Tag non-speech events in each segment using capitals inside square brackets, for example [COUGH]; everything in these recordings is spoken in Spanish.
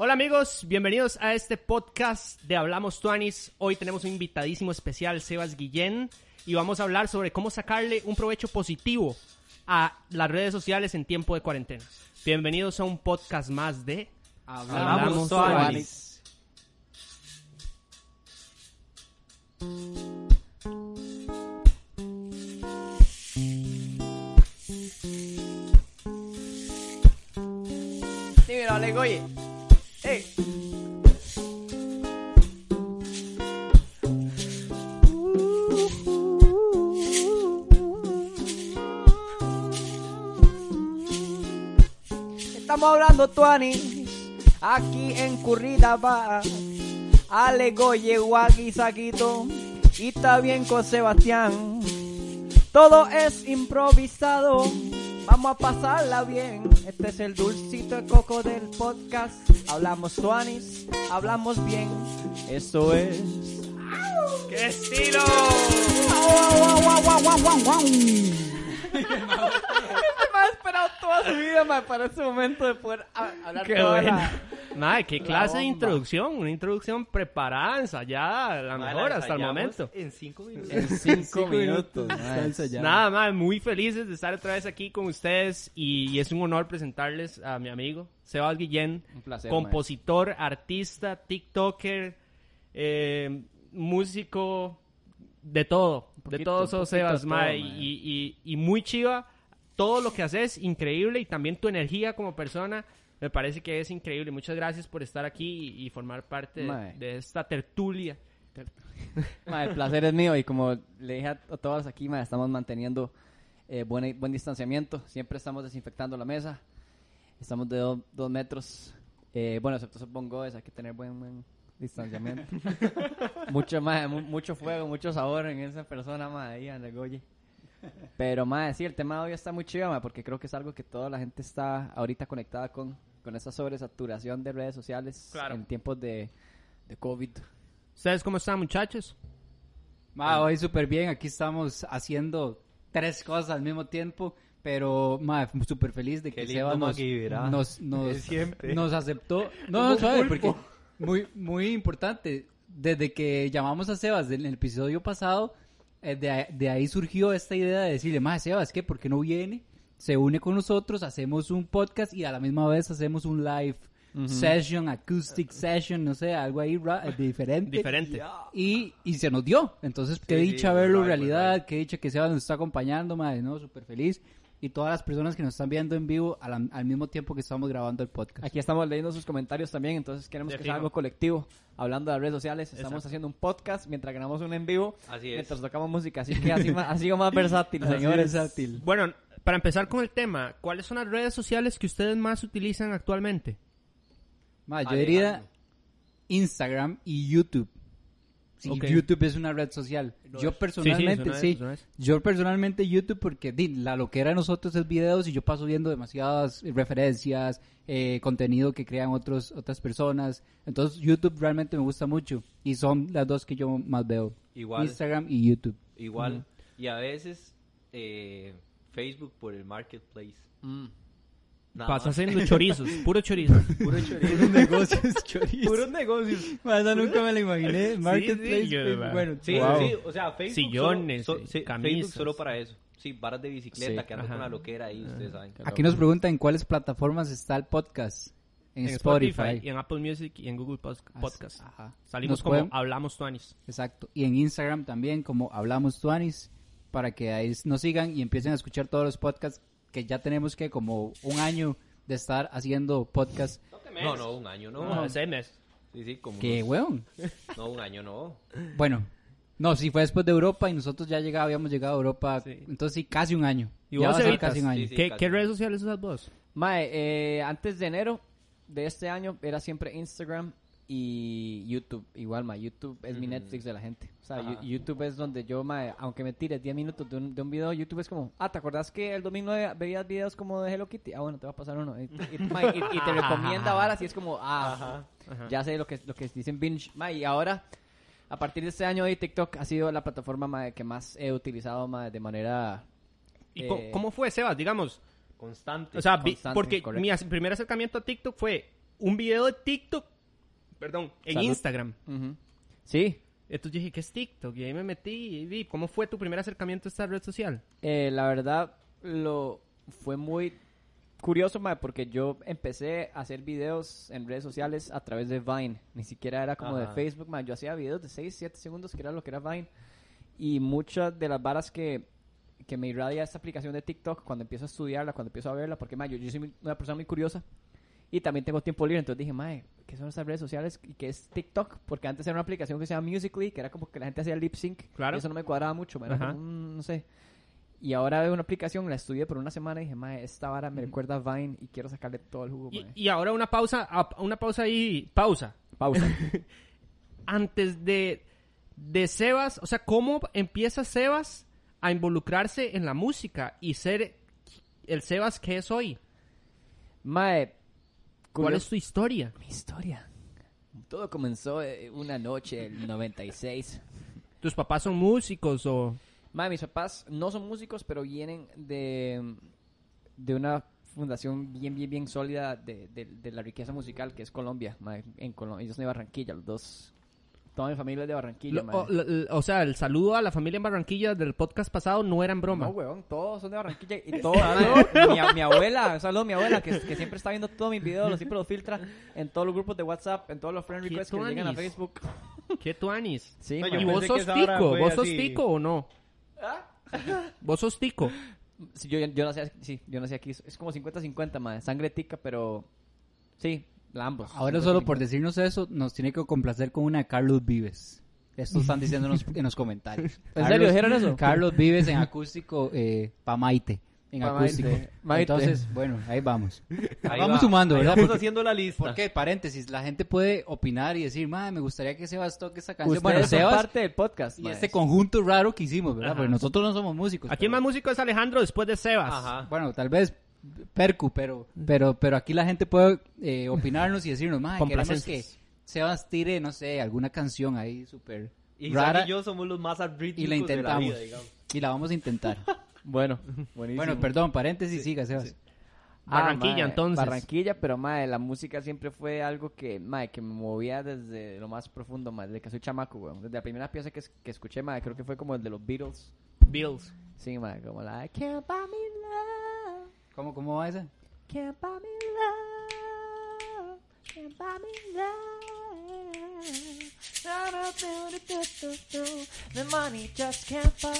Hola amigos, bienvenidos a este podcast de Hablamos Tuanis. Hoy tenemos un invitadísimo especial, Sebas Guillén, y vamos a hablar sobre cómo sacarle un provecho positivo a las redes sociales en tiempo de cuarentena. Bienvenidos a un podcast más de Hablamos Tuanis. Dímelo, Alegoye. Estamos hablando tuanis aquí en Curridaba. Alegoye, Wagi, Saquito y está bien con Sebastián. Todo es improvisado. Vamos a pasarla bien. Este es el dulcito de coco del podcast. Hablamos tuanis, hablamos bien. Eso es. ¡Qué estilo! Este me ha esperado toda su vida ma, para ese momento de poder ha- hablar ¡Qué toda la- Madre, qué la clase de introducción, una introducción preparada, ensayada, la mejor hasta el momento. En cinco minutos. En [LAUGHS] cinco minutos. ma. Nada más, muy felices de estar otra vez aquí con ustedes y, es un honor presentarles a mi amigo Sebas Guillén, Un placer, compositor, artista, TikToker, eh, músico, de todo, de poquito, todo un sos Sebas, de todo, mae. y, y- y muy chiva, todo lo que haces, increíble, y también tu energía como persona. Me parece que es increíble. Muchas gracias por estar aquí y, y formar parte de, esta tertulia. [LAUGHS] Ma, el placer es mío y como le dije a, todas aquí, ma, estamos manteniendo eh, buen, buen distanciamiento. Siempre estamos desinfectando la mesa. Estamos de do- dos metros. Eh, bueno, excepto supongo es hay que tener buen, buen distanciamiento. [LAUGHS] mucho más, mucho fuego, mucho sabor en esa persona, ma, ahí en el Goye. Pero, ma, sí, el tema de hoy está muy chido, ma, porque creo que es algo que toda la gente está ahorita conectada con, con esa sobresaturación de redes sociales Claro. en tiempos de, de COVID. ¿Ustedes cómo están, muchachos? Ma, hoy súper bien. Aquí estamos haciendo tres cosas al mismo tiempo. Pero, ma, súper feliz de que Seba nos, nos, [LAUGHS] nos, nos aceptó. [LAUGHS] No, no, suave, porque muy, muy importante. Desde que llamamos a Sebas en el episodio pasado, eh, de, ahí- de ahí surgió esta idea de decirle, ma, Sebas, ¿qué? ¿Por qué no viene? Se une con nosotros, hacemos un podcast y a la misma vez hacemos un live session, acoustic session, no sé, algo ahí ra- eh, diferente. Diferente. Y, y se nos dio. Entonces, qué Sí, dicha verlo right, fue realidad, right. qué dicha que Sebas nos está acompañando, madre, ¿no? Súper feliz. Y todas las personas que nos están viendo en vivo a la- al mismo tiempo que estamos grabando el podcast. Aquí estamos leyendo sus comentarios también, entonces queremos De que sea algo colectivo. Hablando de las redes sociales, estamos Exacto. haciendo un podcast mientras grabamos un en vivo, Así es. mientras tocamos música. Así que así, [LAUGHS] más, así más versátil, señores. versátil. Bueno, para empezar con el tema, ¿cuáles son las redes sociales que ustedes más utilizan actualmente? Ma, yo diría Instagram y YouTube. Sí. YouTube es una red social. yo personalmente, sí, es, yo personalmente YouTube porque di, la loquera de nosotros es videos y yo paso viendo demasiadas referencias, eh, contenido que crean otros otras personas. Entonces YouTube realmente me gusta mucho y son las dos que yo más veo. Igual. Instagram y YouTube. Igual. Y a veces eh, Facebook por el marketplace. Mm. Nada Pasa más. haciendo chorizos, [LAUGHS] puro chorizo. Puro chorizo. Puros negocios, chorizo. Puros negocios. Esa nunca me lo imaginé. Marketplace. sí, yo, Facebook, ma. bueno, Sí, wow. sí, o sea, Facebook. Sillones, solo, eh, sí, camisas. Facebook solo para eso. Sí, varas de bicicleta Sí, que andan con la loquera ahí, ustedes saben. Aquí nos preguntan en cuáles plataformas está el podcast. En, en Spotify. y en Apple Music y en Google Pos- Podcast. Ajá. Salimos Nos como pueden- Hablamos Tuanis. Exacto. Y en Instagram también, como Hablamos Tuanis, para que ahí nos sigan y empiecen a escuchar todos los podcasts que ya tenemos que como un año de estar haciendo podcast. No, no, un año no. No, ese mes. Sí, sí, como. Que, unos- weón. [LAUGHS] No, un año no. Bueno, no, sí fue después de Europa y nosotros ya llegaba, habíamos llegado a Europa. Sí. Entonces sí, casi un año. ¿Y Ya vos, va a ser casi un año. Sí, sí. ¿Qué, casi. qué redes sociales usas vos? Mae, eh, antes de enero de este año era siempre Instagram y YouTube. Igual, mae, YouTube es mi Netflix de la gente. O sea, Ajá. YouTube es donde yo, mae, aunque me tires 10 minutos de un, de un video, YouTube es como, ah, ¿te acordás que el 2009 veías videos como de Hello Kitty? Ah, bueno, te va a pasar uno. Y, y- mae, y- y te [LAUGHS] recomienda varas y es como, ah, Ajá. ya sé lo que, lo que dicen binge. Mae, y ahora, a partir de este año, TikTok ha sido la plataforma mae, que más he utilizado mae, de manera... ¿Y eh, cómo fue, Sebas? Digamos, Constante. o sea, constante, porque correcto. mi primer acercamiento a TikTok fue un video de TikTok, perdón, en Salud. Instagram. Sí, Entonces yo dije, ¿qué es TikTok? Y ahí me metí y vi, ¿cómo fue tu primer acercamiento a esta red social? Eh, la verdad, lo fue muy curioso, mae, porque yo empecé a hacer videos en redes sociales a través de Vine. Ni siquiera era como de. Facebook, mae. Yo hacía videos de 6, 7 segundos, que era lo que era Vine. Y muchas de las varas que, que me irradia esta aplicación de TikTok cuando empiezo a estudiarla, cuando empiezo a verla, porque, mae, yo, yo soy una persona muy curiosa. Y también tengo tiempo libre, entonces dije, mae, ¿qué son estas redes sociales? ¿Y qué es TikTok? Porque antes era una aplicación que se llama Musical.ly, que era como que la gente hacía lip sync. Claro. Y eso no me cuadraba mucho, como, mm, no sé. Y ahora veo una aplicación, la estudié por una semana y dije, mae, esta vara me recuerda a Vine y quiero sacarle todo el jugo, Y, mae". y ahora una pausa, una pausa ahí, pausa. Pausa. [LAUGHS] Antes de, de Sebas, o sea, ¿cómo empieza Sebas a involucrarse en la música y ser el Sebas que es hoy? mae, ¿Cuál es tu historia? mi historia? Todo comenzó eh, una noche, el 96. ¿Tus papás son músicos o...? Mae, mis papás no son músicos, pero vienen de, de una fundación bien, bien, bien sólida de, de- de la riqueza musical que es Colombia. En Colombia, ellos son de Barranquilla, los dos. Toda mi familia es de Barranquilla, Lo- o, lo- o sea, el saludo a la familia en Barranquilla del podcast pasado no era en broma. No, weón, todos son de Barranquilla y [LAUGHS] todos. mi, mi abuela, un saludo a mi abuela que, que siempre está viendo todos mis videos, siempre los filtra en todos los grupos de WhatsApp, en todos los friend requests que le llegan a tuanis. Facebook. [LAUGHS] ¿Qué tú, Anis? Sí, No. ¿Y vos sos tico? ¿Vos sos así. tico o no? [LAUGHS] ¿Vos sos tico? Sí, yo, yo nací, sí, yo nací aquí. Es como 50-50, madre. Sangre tica, pero... Sí, ambos. Ahora 50-50. solo por decirnos eso, nos tiene que complacer con una de Carlos Vives. Esto están diciendo en los, [LAUGHS] en los comentarios. ¿En serio dijeron eso? Carlos Vives en acústico eh, pa' Maite. En Pa' acústico. Maite. Maite. Entonces, bueno, ahí vamos. Ahí vamos va, sumando, ahí ¿verdad? Vamos Porque- haciendo la lista. Porque, paréntesis, la gente puede opinar y decir, madre, me gustaría que Sebas toque esta canción. Ustedes Bueno, Sebas parte del podcast, y este conjunto raro que hicimos, ¿verdad? Ajá. Porque nosotros no somos músicos. Aquí pero- el más músico es Alejandro después de Sebas. Ajá. Bueno, tal vez Percu, pero, pero, pero aquí la gente puede eh, opinarnos y decirnos, madre, queremos que. Sebas tire, no sé, alguna canción ahí súper rara y yo somos los más arrítmicos y la de intentamos. vida, digamos. y la vamos a intentar. [LAUGHS] Bueno, buenísimo. bueno, perdón, paréntesis, siga, Sebas. Ah, Barranquilla, mae, entonces. Barranquilla, pero mae, la música siempre fue algo que, mae, que me movía desde lo más profundo, mae, desde que soy chamaco, weón. Desde la primera pieza que, que escuché, mae, creo que fue como el de los Beatles. Bills. Sí, mae, como la I Can't buy me love, ¿Cómo, ¿Cómo va esa? can't buy me love, can't buy me love. Do, do, do. The money just can't buy.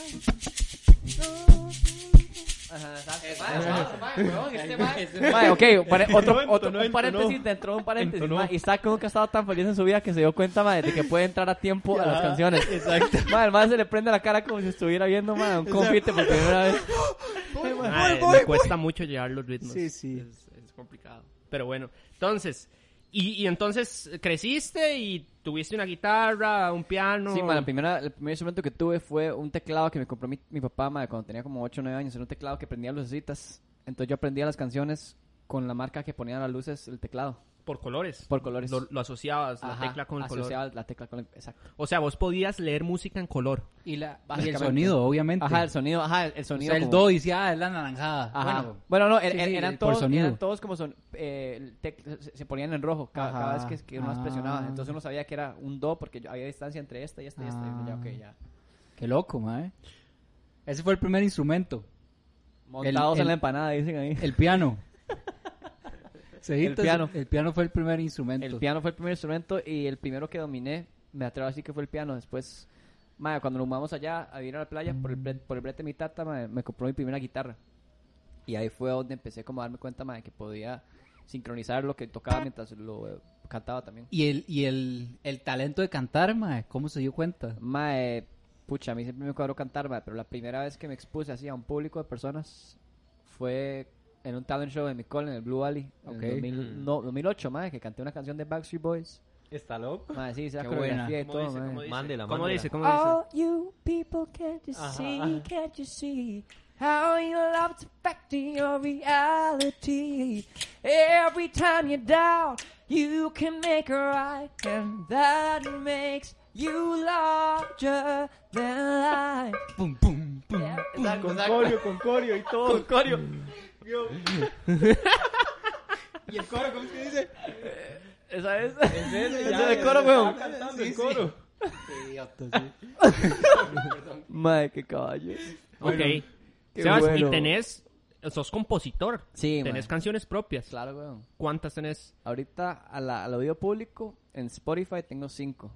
Ok, otro, otro entonó, un paréntesis dentro de un paréntesis. Entonó. mae, Isaac nunca ha estado tan feliz en su vida que se dio cuenta mae, de que puede entrar a tiempo a las canciones. exacto. Mae, el se le prende la cara como si estuviera viendo mae, un confite por primera vez. [LAUGHS] Me cuesta mucho llevar los ritmos. Sí, sí. Es, es complicado. Pero bueno, entonces, y, y entonces creciste y tuviste una guitarra, un piano. Sí, la primera, el primer instrumento que tuve fue un teclado que me compró mi, mi papá cuando tenía como 8 o 9 años. Era un teclado que prendía lucecitas. Entonces yo aprendía las canciones con la marca que ponía las luces el teclado. Por colores. Por colores. Lo, lo asociabas, la tecla con el color. asociaba la tecla con el... Exacto. O sea, vos podías leer música en color. Y, la, y el sonido, obviamente. Ajá, el sonido, ajá, el o sonido. sea, el como- do decía, ah, es la naranjada. Ajá. Bueno, Bueno, no, er- sí, er- sí, eran, todos, eran todos como son, eh, tec- se, se ponían en rojo cada, vez que, que uno las Ah. presionaba. Entonces uno sabía que era un do porque yo- había distancia entre esta y esta y esta. Y uno ya, Ah. ya. qué loco, mae. Ese fue el primer instrumento. Montados el- en la empanada, dicen ahí. El piano. Cejitas, piano. El piano fue el primer instrumento. El piano fue el primer instrumento y el primero que dominé, me atrevo a decir que fue el piano. Después, madre, cuando nos mudamos allá a vivir a la playa, por el, bre- por el brete de mi tata, mae, me compró mi primera guitarra. Y ahí fue donde empecé como a darme cuenta, madre, que podía sincronizar lo que tocaba mientras lo eh, cantaba también. Y el, y el, el talento de cantar, mae, ¿cómo se dio cuenta? Mae, pucha, a mí siempre me cuadró cantar, mae, pero la primera vez que me expuse así a un público de personas fue en un talent show en mi cole, en el Blue Valley, en Ok. el 2000 no, 2008, mae, que canté una canción de Backstreet Boys. Está loco. Mae, sí, Qué coreografía y ¿Cómo todo, dice? mae. ¿Cómo dice? Mándela, ¿Cómo mándela. dice? ¿Cómo dice? All you people can't you Ajá, see, can't you see how your love's affecting your reality. Every time you're down, you can make it right, and that makes you larger than life. Pum, pum, pum. Con corio, con corio y todo. Con corio. [LAUGHS] ¿Y el coro cómo es que dice? Esa es. Es ese, Ese de coro, weón. cantando el coro. Madre, qué caballo. ok. qué Sebas, bueno. y tenés, sos compositor. Sí, Tenés canciones propias. Claro, weón. ¿Cuántas tenés? Ahorita a la, al oído público en Spotify tengo cinco.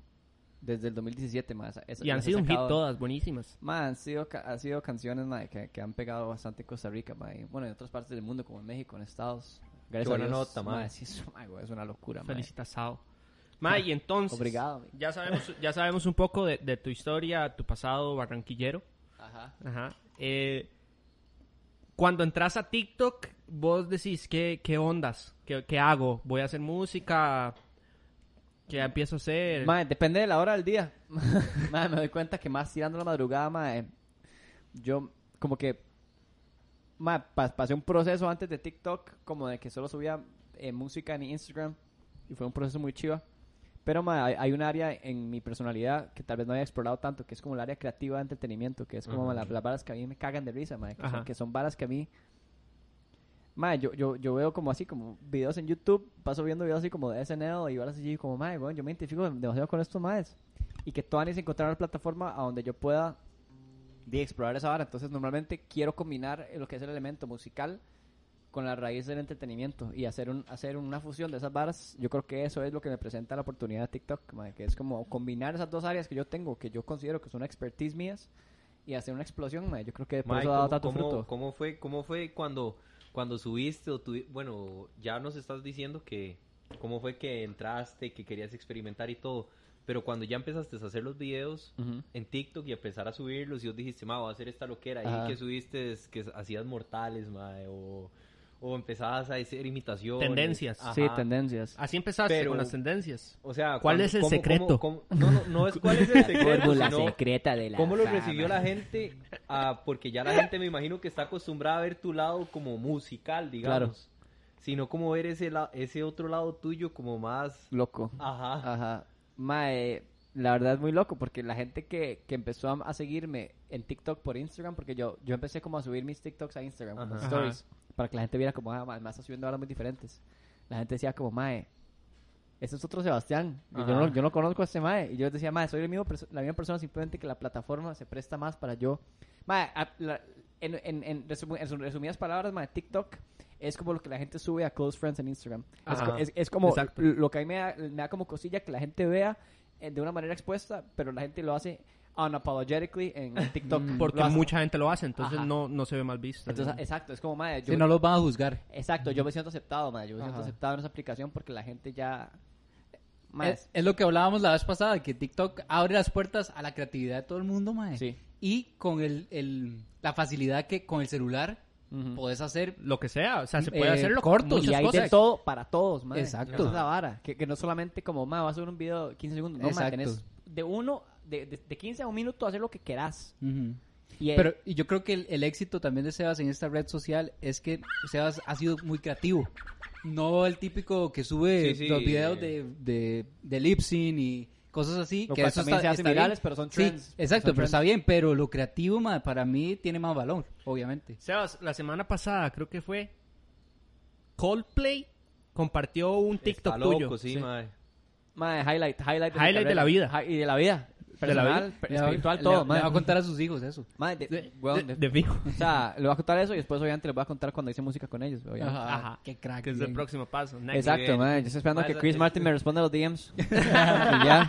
Desde el 2017, más. Y han sido un hit todas, buenísimas. Ma, han sido, han sido canciones ma, que, que han pegado bastante en Costa Rica, ma, y, bueno, en otras partes del mundo, como en México, en Estados. Gracias buena a Dios, nota, ma. sí, es, es una locura, ma. Felicitazado. Ma, y [LAUGHS] entonces, Obrigado, ya sabemos, ya sabemos un poco de, de tu historia, tu pasado barranquillero. Ajá. Ajá. Eh, cuando entras a TikTok, vos decís, ¿qué, qué ondas? ¿Qué, qué hago? ¿Voy a hacer música? ¿Qué empiezo a hacer? Ma, depende de la hora del día. [LAUGHS] Ma, me doy cuenta que más tirando la madrugada, ma, eh, yo como que ma, pa- pasé un proceso antes de TikTok como de que solo subía eh, música en Instagram y fue un proceso muy chiva. Pero ma, hay, un área en mi personalidad que tal vez no había explorado tanto, que es como el área creativa de entretenimiento, que es como Ajá. la- las varas que a mí me cagan de risa, ma, que, son, que son varas que a mí... Ma, yo, yo, yo veo como así, como videos en YouTube, paso viendo videos así como de SNL y varas así como, ma, bueno, yo me identifico demasiado con estos maes. Y que todas encontrar una plataforma a donde yo pueda de explorar esa vara. Entonces, normalmente quiero combinar lo que es el elemento musical con la raíz del entretenimiento y hacer un hacer una fusión de esas varas. Yo creo que eso es lo que me presenta la oportunidad de TikTok, mae, que es como combinar esas dos áreas que yo tengo, que yo considero que son expertise mías y hacer una explosión, mae. Yo creo que por eso ha dado ¿cómo, tanto cómo- fruto. cómo fue, cómo fue cuando, cuando subiste o tuvi- bueno, ya nos estás diciendo que cómo fue que entraste, que querías experimentar y todo, pero cuando ya empezaste a hacer los videos en TikTok y empezar a subirlos y vos dijiste, ma, voy a hacer esta loquera, y que subiste es que hacías mortales, ma, o, o empezabas a hacer imitaciones. Tendencias. Ajá. Sí, tendencias. Así empezaste Pero- con las tendencias. O sea, ¿Cuál es el cómo- secreto? cómo- cómo- no, no, no es cuál es el [LAUGHS] secreto, sino secreta de ¿Cómo lo recibió la gente? Ah, porque ya la gente me imagino que está acostumbrada a ver tu lado como musical, digamos. Sino como ver ese, la- ese otro lado tuyo como más... Loco. Ajá. Ajá. Mae, la verdad es muy loco porque la gente que, que empezó a, a seguirme en TikTok por Instagram, porque yo, yo empecé como a subir mis TikToks a Instagram, como Ajá. Para que la gente viera como, ah, mae está subiendo ahora muy diferentes. La gente decía como, mae, este es otro Sebastián. Y Yo no, yo no conozco a este mae. Y yo decía, mae, soy el mismo la misma persona, simplemente que la plataforma se presta más para yo. Mae, a- la- en, en, en, resumu- en resumidas palabras, mae, TikTok es como lo que la gente sube a Close Friends en Instagram. Es, es, es como Exacto. lo que a mí me da, me da como cosilla que la gente vea eh, de una manera expuesta, pero la gente lo hace unapologetically en [LAUGHS] TikTok. Mm. Porque Lo mucha gente lo hace, entonces Ajá. no, no se ve mal visto. Entonces, exacto, es como, mae, yo, Si no los van a juzgar. exacto, yo me siento aceptado, mae, yo me siento aceptado en esa aplicación porque la gente ya... Es, es lo que hablábamos la vez pasada, que TikTok abre las puertas a la creatividad de todo el mundo, mae. Sí. Y con el, el- la facilidad que con el celular Ujú. podés hacer Lo que sea, o sea, se puede Eh, hacerlo cortos, muchas y hay cosas. de todo para todos, mae. Exacto. Esa es la vara. Que, que no solamente como, mae, vas a subir un video de 15 segundos. No, Exacto. tenés de uno, de, de, de 15 a un minuto hacer lo que querás. Ujú. Y eh, Pero y yo creo que el, el éxito también de Sebas en esta red social es que Sebas ha sido muy creativo. No el típico que sube Sí, sí. los videos de, de, de lip sync y cosas así. Lo que eso también está, se hacen está bien. virales, pero son trends. Sí, exacto, Son pero está trends. bien. Pero lo creativo ma, para mí tiene más valor, obviamente. Sebas, la semana pasada creo que fue Coldplay compartió un TikTok Está loco, tuyo. sí, Sí. mae. mae, highlight, highlight, de, Highlight de la vida. Hi- Y de la vida. De la. Personal, per- Le va- espiritual, le- todo, le, mae. va a contar a sus hijos eso. Mae, de- De, weón, de- de- de fijo. [LAUGHS] O sea, le voy a contar eso y después obviamente les voy a contar cuando hice música con ellos. obviamente. Ajá. Qué crack. Que es el bien. próximo paso. Next. Exacto, mae. Yo estoy esperando que Chris Martin me responda a los DMs. [LAUGHS] y ya.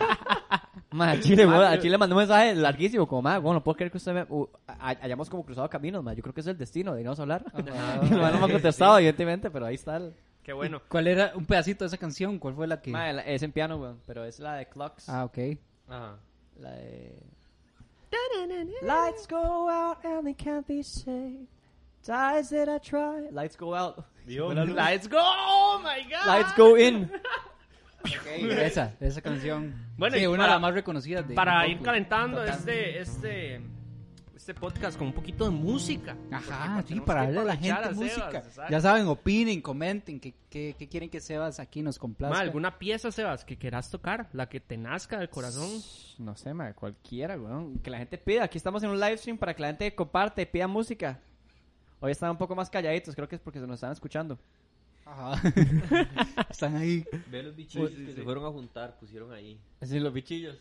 Mae, a Chile, a Chile mandó un mensaje larguísimo, como, mae, bueno, no puedo creer que usted me... uh, hay- hayamos como cruzado caminos, mae. Yo creo que es el destino, deberíamos hablar. [LAUGHS] Ajá. Y el no me ha contestado, evidentemente, pero ahí está el... Qué bueno. ¿Cuál era un pedacito de esa canción? ¿Cuál fue la que...? La- es en piano, weón, pero es la de Clocks. Ah, ok. Ajá. La de... Lights go out and they can't be saved. Ties that I try. Lights go out. Let's go. Oh my god. Lights go in. [LAUGHS] [LAUGHS] Esa, esa canción. Bueno, Sí, y una para- de las más reconocidas. De Para ir calentando este este este podcast con un poquito de música. Ajá, Porque sí, para que darle a la gente a Sebas, música. exacto. ya saben, opinen, comenten, qué, qué, qué quieren que Sebas aquí nos Ma, complazca. alguna pieza, Sebas, que quieras tocar, la que te nazca del corazón. No sé, mae, cualquiera, weón. Que la gente pida. Aquí estamos en un live stream para que la gente comparte y pida música. Hoy están un poco más calladitos, creo que es porque se nos están escuchando. Ajá. [LAUGHS] Están ahí. Ve los bichillos que se fueron a juntar, pusieron ahí. Así los bichillos.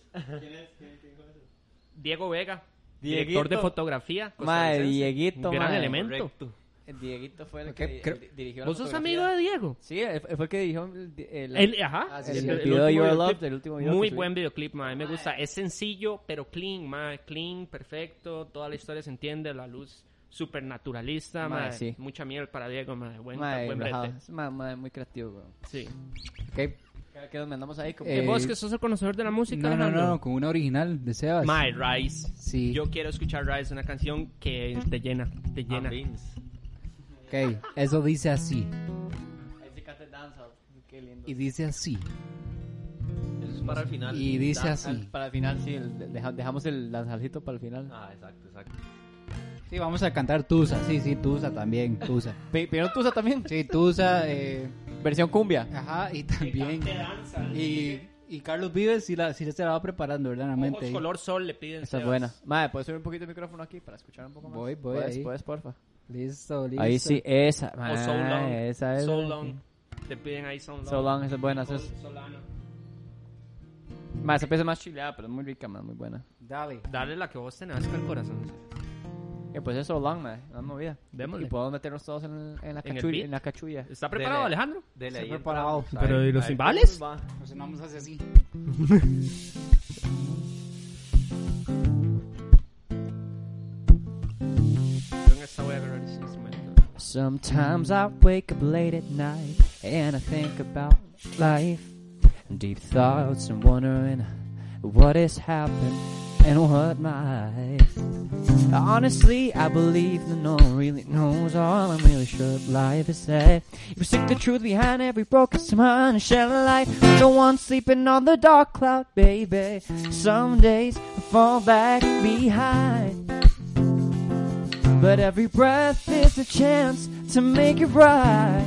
Diego Vega, Dieguito. director de fotografía. Mae. Dieguito, Gran mae. elemento. Correcto. El Dieguito fue el que di- dirigió la ¿Vos sos fotografía. amigo de Diego? Sí, él fue el que dirigió el, el, El- ajá. Ah, sí, el video último de Your videoclip. Love, del último video Muy subí. buen videoclip, mae. Me gusta. Es sencillo, pero clean, mae. Clean, perfecto. Toda la historia se entiende. La luz súper naturalista, mae. sí. Mucha miel para Diego, mae. Buen, Mae, buen rajado. Es muy creativo, weón. Sí. Ok. ¿Qué, qué nos mandamos ahí? Como Eh, ¿Y vos que sos el conocedor de la música, No, no, no, con una original de Sebas. My Rise. Sí. Yo quiero escuchar Rise, una canción que te llena, te llena. Ah, Vince. Ok, eso dice así. Ahí se canta el dancehall. Qué lindo. Y dice así. Eso es para el final. Y dice así. Al- para el final, sí. el- deja- dejamos el danzalcito para el final. Ah, exacto, exacto. Sí, vamos a cantar Tusa. Sí, sí, Tusa también. Tusa. [LAUGHS] Pe- ¿Pero Tusa también? Sí, Tusa. Eh, Versión cumbia. ajá, y también. Y, y Carlos Vives sí, la, sí se la va preparando, verdaderamente. Ojos color sol le piden. Esa es buena. Mae, ¿puedes subir un poquito el micrófono aquí para escuchar un poco más? Voy, voy, ¿Puedes, ahí. puedes, porfa. Listo, listo. Ahí sí, esa. O mae, So Long. Esa es. So Long. Te piden ahí So Long. So Long, esa es buena. Esa es... Solano. Mae, esa pieza es más chileada, pero es muy rica, man, muy buena. Dale. Dale la que vos tenés con el corazón. Eh, pues es Long, mae, una movida. Démosle. Y podemos meternos todos en, en la, En el cachulla, beat. en la cachulla. ¿Está preparado, Dele. Alejandro? Dele Estoy preparado. entramos. Pero, A ¿y los a timbales? va. Pues vamos a hacer así. [LAUGHS] Yo esta voy a agarrar instrumento. Sometimes I wake up late at night and I think about life, deep thoughts and wondering what has happened and what my might. Honestly, I believe that no one really knows all I'm really sure life is sad. You stick the truth behind every broken smile and shine a light. I'm the one sleeping on the dark cloud, baby. Some days I fall back behind. But every breath is a chance to make it right.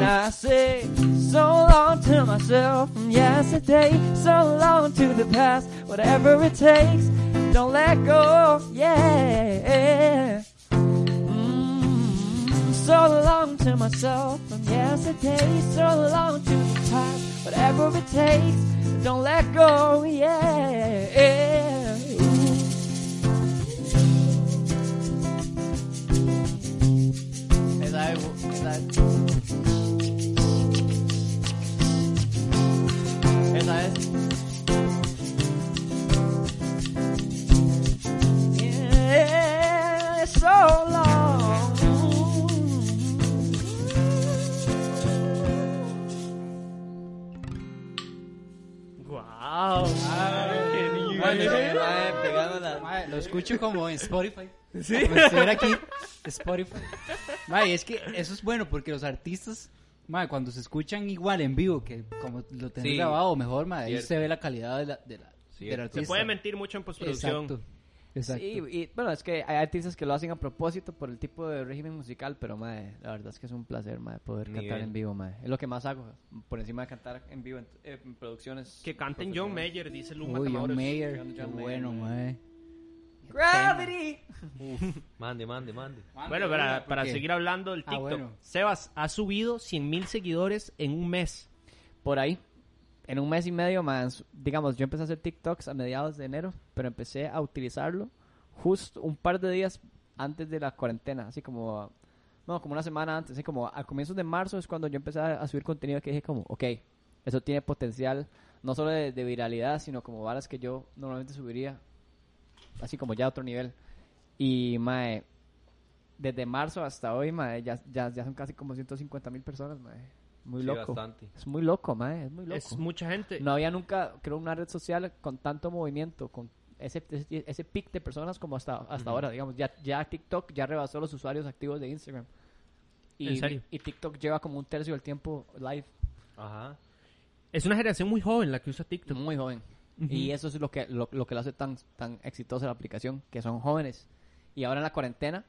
And I say so long to myself from yesterday, so long to the past, whatever it takes. Don't let go, yeah. Mm, so long to myself from yesterday, so long to the past, whatever it takes. Don't let go, yeah. Es, esa es. Esa escucho como en Spotify. Sí. Como estuviera aquí, Spotify. [LAUGHS] Mae, es que eso es bueno porque los artistas, mae, cuando se escuchan igual en vivo que como lo tenés Sí. grabado mejor, mae, ahí Cierto. se ve la calidad de la, de la, del artista. Se puede mentir mucho en postproducción. Exacto. Exacto. Sí, y bueno, es que hay artistas que lo hacen a propósito por el tipo de régimen musical, pero mae, la verdad es que es un placer, mae, poder cantar en vivo, mae. Es lo que más hago, por encima de cantar en vivo en, eh, en producciones. Que canten John. Mayer, dice Luma Uy, John. Mayer, John qué Mayer, bueno, mae. Gravity. Mande, mande, mande. Bueno, para, para seguir hablando del Ah, TikTok. bueno. Sebas ha subido 100 mil seguidores en un mes. Por ahí. En un mes y medio más, digamos, yo empecé a hacer TikToks a mediados de enero, pero empecé a utilizarlo justo un par de días antes de la cuarentena, así como, no, como una semana antes, así como a comienzos de marzo es cuando yo empecé a, subir contenido que dije como, ok, eso tiene potencial no solo de, de viralidad, sino como varas que yo normalmente subiría, así como ya a otro nivel. Y, mae, desde marzo hasta hoy, mae, ya, ya, ya son casi como 150 mil personas, mae. Muy Sí, loco. bastante. Es muy loco, mae, es muy loco. Es mucha gente. No había nunca, creo, una red social con tanto movimiento, con ese, ese, ese pic de personas como hasta, hasta ahora, digamos. Ya, ya TikTok ya rebasó los usuarios activos de Instagram. Y, ¿En serio? Y TikTok lleva como un tercio del tiempo live. Ajá. Es una generación muy joven la que usa TikTok. Muy joven. Y eso es lo que, lo, lo que lo hace tan, tan exitosa la aplicación, que son jóvenes. Y ahora en la cuarentena,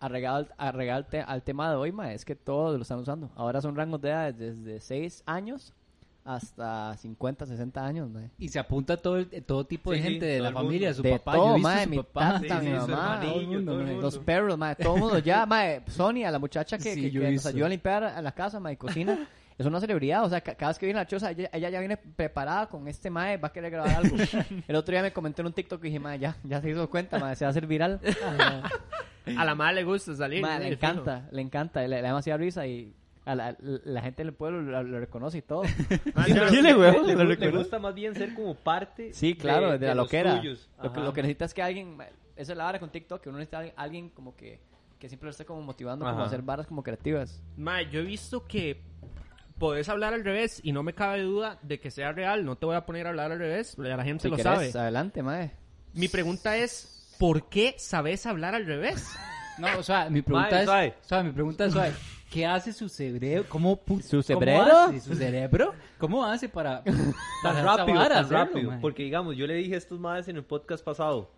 arreglado, al- te- al tema de hoy, ma, es que todos lo están usando. Ahora son rangos de edades desde 6 años hasta 50, 60 años, mae. Y se apunta todo, el- todo tipo de Sí, sí, gente de la familia, su de papá, todo, yo mae, su mi papá. tata, Sí, mi mamá, hermanillo, todo el mundo. los perros, mae, todo el mundo ya, mae, Sonia, la muchacha que, Sí, que- nos ayuda a limpiar a la casa, mae, cocina, [LAUGHS] es una celebridad, o sea, ca- cada vez que viene la choza, ella, ella ya viene preparada con este mae, va a querer grabar algo. [LAUGHS] El otro día me comenté en un TikTok y dije, mae, ya, ya se hizo cuenta, mae, se va a hacer viral. [LAUGHS] A la madre le gusta salir. Mae, sí, le encanta, le encanta, le, le da demasiada risa y a la, la gente del pueblo lo, lo reconoce y todo. [LAUGHS] Ah, Sí, le- le, le gusta más bien ser como parte Sí, claro, de, la loquera. Lo que, lo que necesita es que alguien, esa es la vara con TikTok, que uno necesita alguien, como que, que siempre lo esté como motivando como a Ajá. hacer varas como creativas. Mae, yo he visto que podés hablar al revés y no me cabe duda de que sea real. No te voy a poner a hablar al revés, ya la gente Si lo querés, sabe. adelante, mae. Mi pregunta es, ¿por qué sabes hablar al revés? [LAUGHS] No, o sea, mi pregunta Mae, es, suave. o sea, mi pregunta es, suave, ¿qué hace su cerebro? ¿Cómo ¿Su cerebro? ¿Su cerebro? ¿Cómo hace para, [LAUGHS] para tan rápido, tan hacerlo, rápido. Porque digamos, yo le dije a estos madres en el podcast pasado,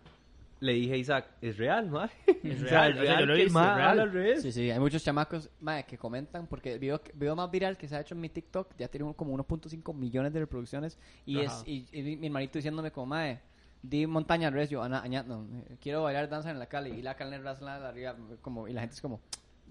le dije a Isaac, es real, mae. [LAUGHS] Es O sea, real, o sea, yo lo he visto, es real. al revés. Sí, sí, hay muchos chamacos, mae, que comentan, porque el video, video más viral que se ha hecho en mi TikTok ya tiene como 1.5 millones de reproducciones y Ajá. es y, y mi hermanito diciéndome como, mae, di montaña res, yo, ana, aña- no, quiero bailar danza en la calle y la carne ras la arriba, como, y la gente es como,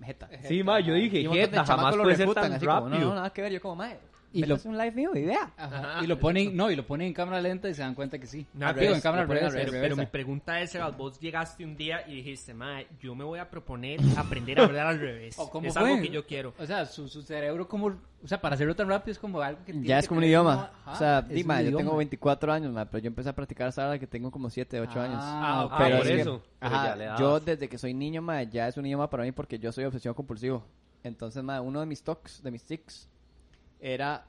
jeta. Sí, mae, yo dije, jeta, jamás puede ser tan así como, no, rápido. no, nada que ver, yo como, mae, Y lo- un live mío y vea. Ajá, y lo ponen, no, y lo ponen en cámara lenta y se dan cuenta que sí. No, digo, es- en cámara Pero, pero mi pregunta es, Sebas, vos llegaste un día y dijiste, mae, yo me voy a proponer aprender a hablar al revés. [LAUGHS] ¿O cómo es fue? algo que yo quiero. O sea, su, su cerebro como, o sea, para hacerlo tan rápido es como algo que tiene Ya es que como un idioma. como- o sea, ajá, di, es mae, un yo tengo idioma. 24 años, mae, pero yo empecé a practicar esa hora que tengo como 7, 8 años. Ah, ok. Ah, Pero por es que- eso. Pero Ajá, yo desde que soy niño, mae, ya es un idioma para mí porque yo soy obsesivo compulsivo. Entonces, mae, uno de mis talks, de mis tics, era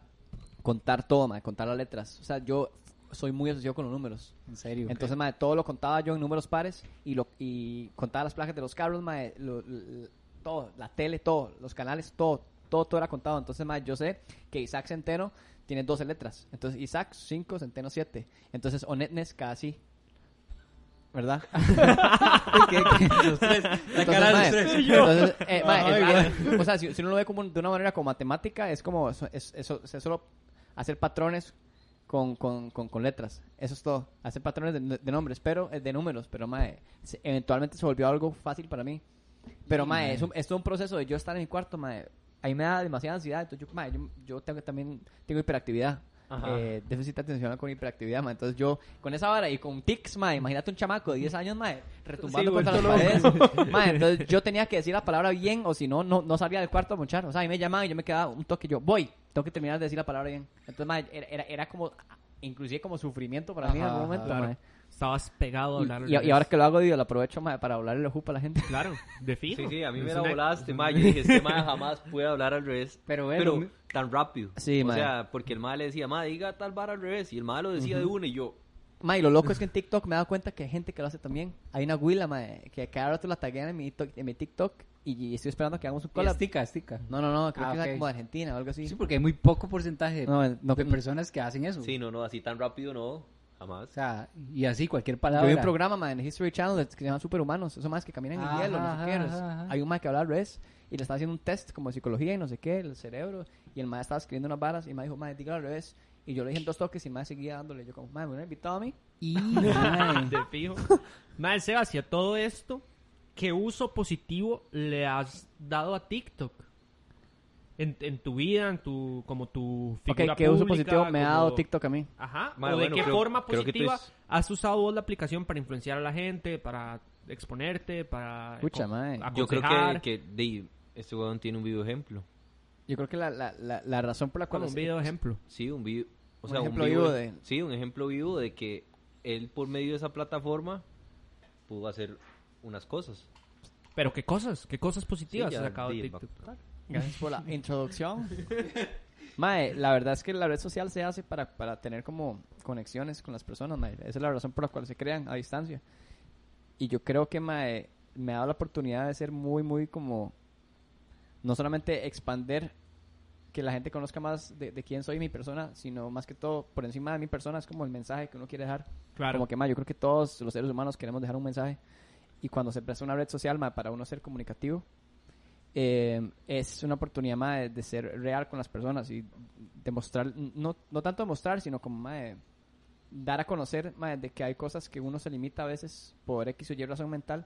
contar todo, mae, contar las letras. O sea, yo soy muy obsesivo con los números. En serio. Entonces, todo lo contaba yo en números pares y lo y contaba las placas de los carros, mae, lo- lo- todo, la tele, todo, los canales, todo, todo, todo era contado. Entonces, mae, yo sé que Isaac Centeno tiene 12 letras. Entonces, Isaac 5, Centeno 7. Entonces, Onetnes casi. ¿Verdad? [LAUGHS] [LAUGHS] ¿Qué, qué? Los tres. La Entonces, cara de los mae, tres. entonces, eh, mae, Ay, es- güey. o sea, si, si uno lo ve como de una manera como matemática, es como eso, es, eso, es solo hacer patrones con, con, con, con letras. Eso es todo. Hacer patrones de, de nombres, pero eh, de números, pero mae, eventualmente se volvió algo fácil para mí. Pero mae, es, un, es todo un proceso de yo estar en mi cuarto, mae. Ahí me da demasiada ansiedad, entonces yo, mae, yo, yo tengo también tengo hiperactividad. Ajá. Eh, déficit atencional con hiperactividad, mae. Entonces yo, con esa vara y con tics, mae, imagínate un chamaco de 10 años, mae, retumbando Sí, contra las vuelto paredes. [LAUGHS] Entonces yo tenía que decir la palabra bien o si no, no, no salía del cuarto a monchar. O sea, ahí me llamaban y yo me quedaba un toque, yo voy, tengo que terminar de decir la palabra bien. Entonces, mae, era, era, era como, inclusive como sufrimiento para mí en Ajá, algún momento, Claro. Estabas pegado a hablar al Y, y- y ahora que lo hago, digo, lo aprovecho, mae, para hablarle el jupa a la gente. Claro, de fijo. Sí, sí, a mí me Es la una- volaste, [LAUGHS] mae. Yo dije, este mae jamás puede hablar al revés. Pero, ve, pero tan rápido. Sí, o mae. sea, porque el mae le decía, mae, diga tal vara al revés. Y el mae lo decía de una y yo, Mae, lo loco es que en TikTok me he dado cuenta que hay gente que lo hace también. Hay una huila, mae, que cada rato la taguean en mi, en mi TikTok y, y estoy esperando que hagamos un Y collab. estica, estica. No, no, no, creo Ah, que es ok. como de Argentina o algo así. Sí, porque hay muy poco porcentaje de, No, no, de personas que hacen eso. sí, no, no, así tan rápido no, O jamás. sea, y así cualquier Yo palabra. vi un programa, man, en History Channel que se llama Superhumanos. Esos más que caminan en Ajá, hielo, no sé qué. ajá, los- ajá. Hay un más que habla al revés y le está haciendo un test como de psicología y no sé qué, el cerebro. Y el más estaba escribiendo unas varas y me dijo, man, dígalo al revés. Y yo le dije en dos toques y más seguía dándole. Yo como, man, me invitado a mí. Y, [LAUGHS] De fijo. [LAUGHS] Mae, Sebas, y a todo esto, ¿qué uso positivo le has dado a TikTok? En, en tu vida, en tu, como tu Ok, figura ¿qué uso positivo me ha dado como- TikTok a mí? Ajá. ¿O de bueno, qué creo- forma positiva es- has usado vos la aplicación para influenciar a la gente, para exponerte, para Escucha, aco- mae. Yo creo que, que de, este weón tiene un video ejemplo. Yo creo que la, la, la, la razón por la cual... Como un video ejemplo. Sí, un video. O Un sea, ejemplo video vivo de- Sí, un ejemplo vivo de que él, por medio de esa plataforma, pudo hacer unas cosas. Pero qué cosas, qué cosas positivas Sí, has sacado de TikTok. Gracias por la introducción. Mae, la verdad es que la red social se hace para, para tener como conexiones con las personas, mae. Esa es la razón por la cual se crean a distancia. Y yo creo que mae, me ha dado la oportunidad de ser muy, muy como... No solamente expander que la gente conozca más de, de quién soy mi persona, sino más que todo, por encima de mi persona, es como el mensaje que uno quiere dejar. Claro. Como que, mae, yo creo que todos los seres humanos queremos dejar un mensaje. Y cuando se presta una red social, mae, para uno ser comunicativo, eh, es una oportunidad más de, de ser real con las personas y demostrar, no, no tanto demostrar, sino como más de dar a conocer mae, de que hay cosas que uno se limita a veces por X o Y razón mental.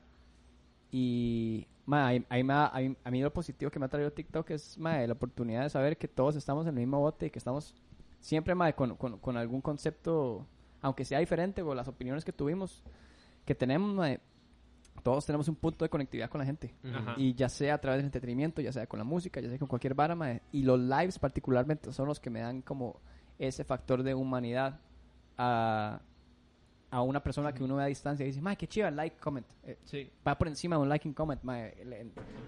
Y ahí me da- ahí- a mí lo positivo que me ha traído TikTok es mae, la oportunidad de saber que todos estamos en el mismo bote y que estamos siempre mae, con, con, con algún concepto, aunque sea diferente, o las opiniones que tuvimos, que tenemos, todos tenemos un punto de conectividad con la gente. Ajá. Y ya sea a través del entretenimiento, ya sea con la música, ya sea con cualquier vara, mae. Y los lives particularmente son los que me dan como ese factor de humanidad a, a una persona que uno ve a distancia y dice, mae, qué chiva, like, comment. Eh, Sí. va por encima de un like and comment, mae.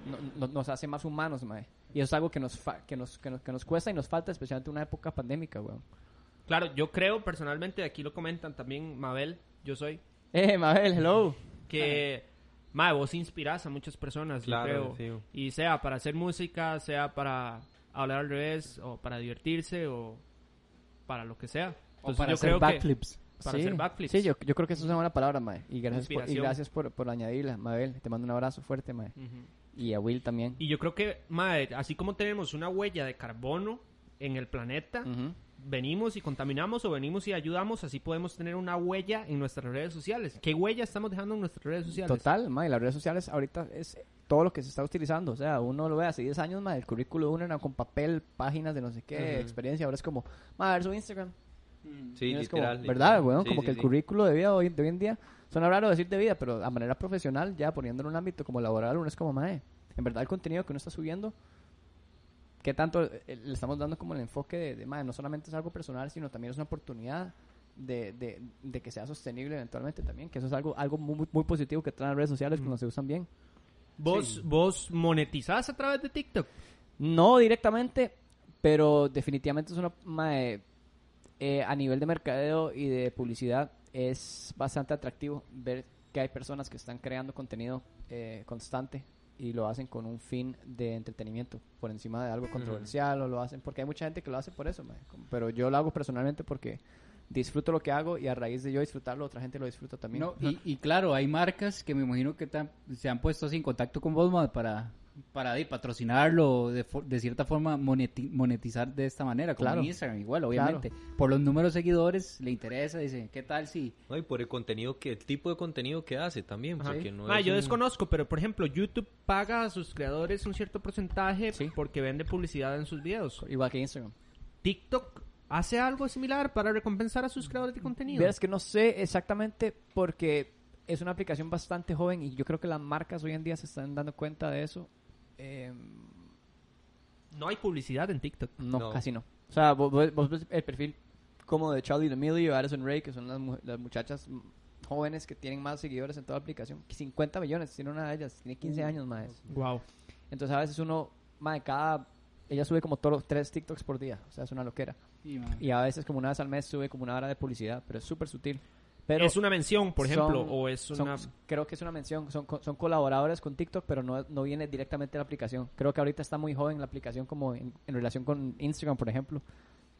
No- no- nos hace más humanos, mae. Y eso es algo que nos, fa- que, nos, que, nos, que nos cuesta y nos falta, especialmente en una época pandémica, weón. Claro, yo creo personalmente, aquí lo comentan también Mabel, yo soy, Eh, Mabel, hello. que mae, vos inspirás a muchas personas, Claro, yo creo. sí. Y sea para hacer música, sea para hablar al revés, o para divertirse, o para lo que sea. O Entonces, para yo hacer creo que- backflips. para hacer backflips. Sí, yo, yo creo que eso es una buena palabra, mae. Y gracias, por, y gracias por, por añadirla, Mabel. Te mando un abrazo fuerte, mae. Ujú. Y a Will también. Y yo creo que, mae, así como tenemos una huella de carbono en el planeta, Ujú. Venimos y contaminamos o venimos y ayudamos, así podemos tener una huella en nuestras redes sociales. ¿Qué huella estamos dejando en nuestras redes sociales? Total, ma, y las redes sociales ahorita es todo lo que se está utilizando. O sea, uno lo ve hace 10 años, ma, el currículo de uno era con papel, páginas de no sé qué, experiencia. Ahora es como, ma, a ver su Instagram. Sí, es como, literal. ¿Verdad? Sí, como sí, que el sí. currículo de vida hoy, de hoy en día, suena raro decir de vida, pero a manera profesional, ya poniendo en un ámbito como laboral, uno es como, mae, en verdad el contenido que uno está subiendo, ¿qué tanto eh, le estamos dando como el enfoque de, de mae, no solamente es algo personal, sino también es una oportunidad de, de, de que sea sostenible eventualmente también, que eso es algo, algo muy, muy positivo que traen las redes sociales cuando se usan bien. ¿Vos, ¿Vos monetizás a través de TikTok? No directamente, pero definitivamente es una mae, eh, a nivel de mercadeo y de publicidad es bastante atractivo ver que hay personas que están creando contenido eh, constante y lo hacen con un fin de entretenimiento por encima de algo controversial o lo hacen porque hay mucha gente que lo hace por eso, pero yo lo hago personalmente porque disfruto lo que hago y a raíz de yo disfrutarlo otra gente lo disfruta también. No, y, [LAUGHS] y claro, hay marcas que me imagino que tan- se han puesto así en contacto con vos mae, para, para patrocinarlo, de, cierta forma moneti- monetizar de esta manera, como Claro. en Instagram, igual, obviamente. Por los números de seguidores le interesa, dice, ¿qué tal si...? No, y por el contenido que, el tipo de contenido que hace también, Ajá. porque no es yo un- desconozco, pero por ejemplo, YouTube paga a sus creadores un cierto porcentaje Sí. porque vende publicidad en sus videos. Igual que Instagram. TikTok hace algo similar para recompensar a sus creadores de contenido. Verás que no sé exactamente porque es una aplicación bastante joven y yo creo que las marcas hoy en día se están dando cuenta de eso. Eh, No hay publicidad en TikTok. no, No. casi no. O sea, vos, vos- ves el perfil como de Charlie D'Amelio, Addison Ray, que son las, mu- las muchachas jóvenes que tienen más seguidores en toda la aplicación. 50 millones, tiene una de ellas, tiene 15 años más. Wow. Entonces a veces uno, más de cada... Ella sube como todos tres TikToks por día, o sea, es una loquera. Y a veces como una vez al mes sube como una hora de publicidad, pero es súper sutil. Pero ¿Es una mención, por ejemplo, son- o es son- una... creo que es una mención, son, son colaboradores con TikTok, pero no, no viene directamente de la aplicación. Creo que ahorita está muy joven la aplicación como en, en relación con Instagram, por ejemplo,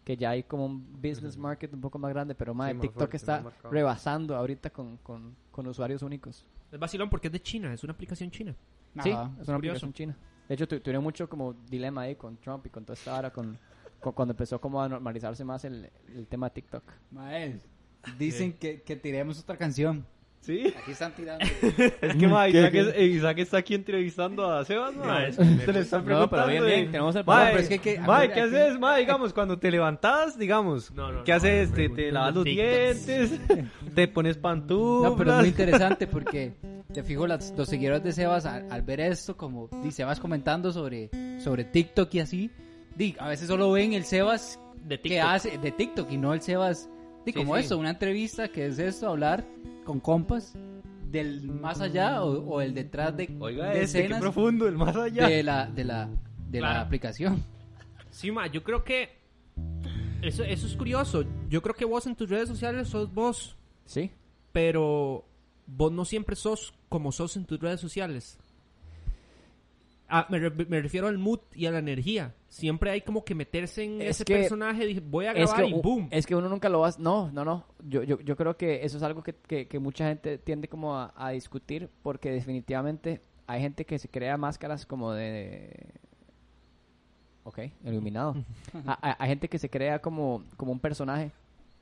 que ya hay como un business market un poco más grande, pero más Sí, TikTok fuerte, está rebasando ahorita con, con, con usuarios únicos. Es vacilón porque es de China, es una aplicación china. Sí, Ajá. es una curioso. aplicación china. De hecho, tu- tuvieron mucho como dilema ahí con Trump y con toda esta hora, con, con- cuando empezó como a normalizarse más el, el tema de TikTok. Mae, dicen que, que tiremos otra canción. Sí, Aquí están tirando. [LAUGHS] es que ma, Isaac, es- Isaac está aquí entrevistando a Sebas, ma. Es- Se le están No, preguntando. pero bien, bien, tenemos el Ma, programa, pero es que- que- ma, ¿qué aquí- haces, ma? Digamos, cuando te levantas, digamos, No, no, ¿qué no, haces? no, Te, no, te no, lavas los dientes, [LAUGHS] te pones pantuflas. No, pero es muy interesante porque te fijo las- los seguidores de Sebas al, al ver esto, como di, Sebas comentando sobre, sobre TikTok y así, di, a veces solo ven el Sebas De que TikTok. hace de TikTok y no el Sebas, di, Sí, como sí. esto, una entrevista que es esto, hablar con compas del más allá o, o el detrás de, Oiga, de este, qué profundo, el más allá. de la, de la, de la Claro. aplicación. Sí, ma, yo creo que eso, eso es curioso. Yo creo que vos en tus redes sociales sos vos, Sí. pero vos no siempre sos como sos en tus redes sociales. Ah, me, re- me refiero al mood y a la energía. Siempre hay como que meterse en Es ese que- personaje. Dije, voy a Es grabar que, y boom. es que uno nunca lo va a... No, no, no. Yo, yo, yo creo que eso es algo que, que, que mucha gente tiende como a, a discutir porque definitivamente hay gente que se crea máscaras como de... Ok, iluminado. [LAUGHS] Ha- hay, hay gente que se crea como, como un personaje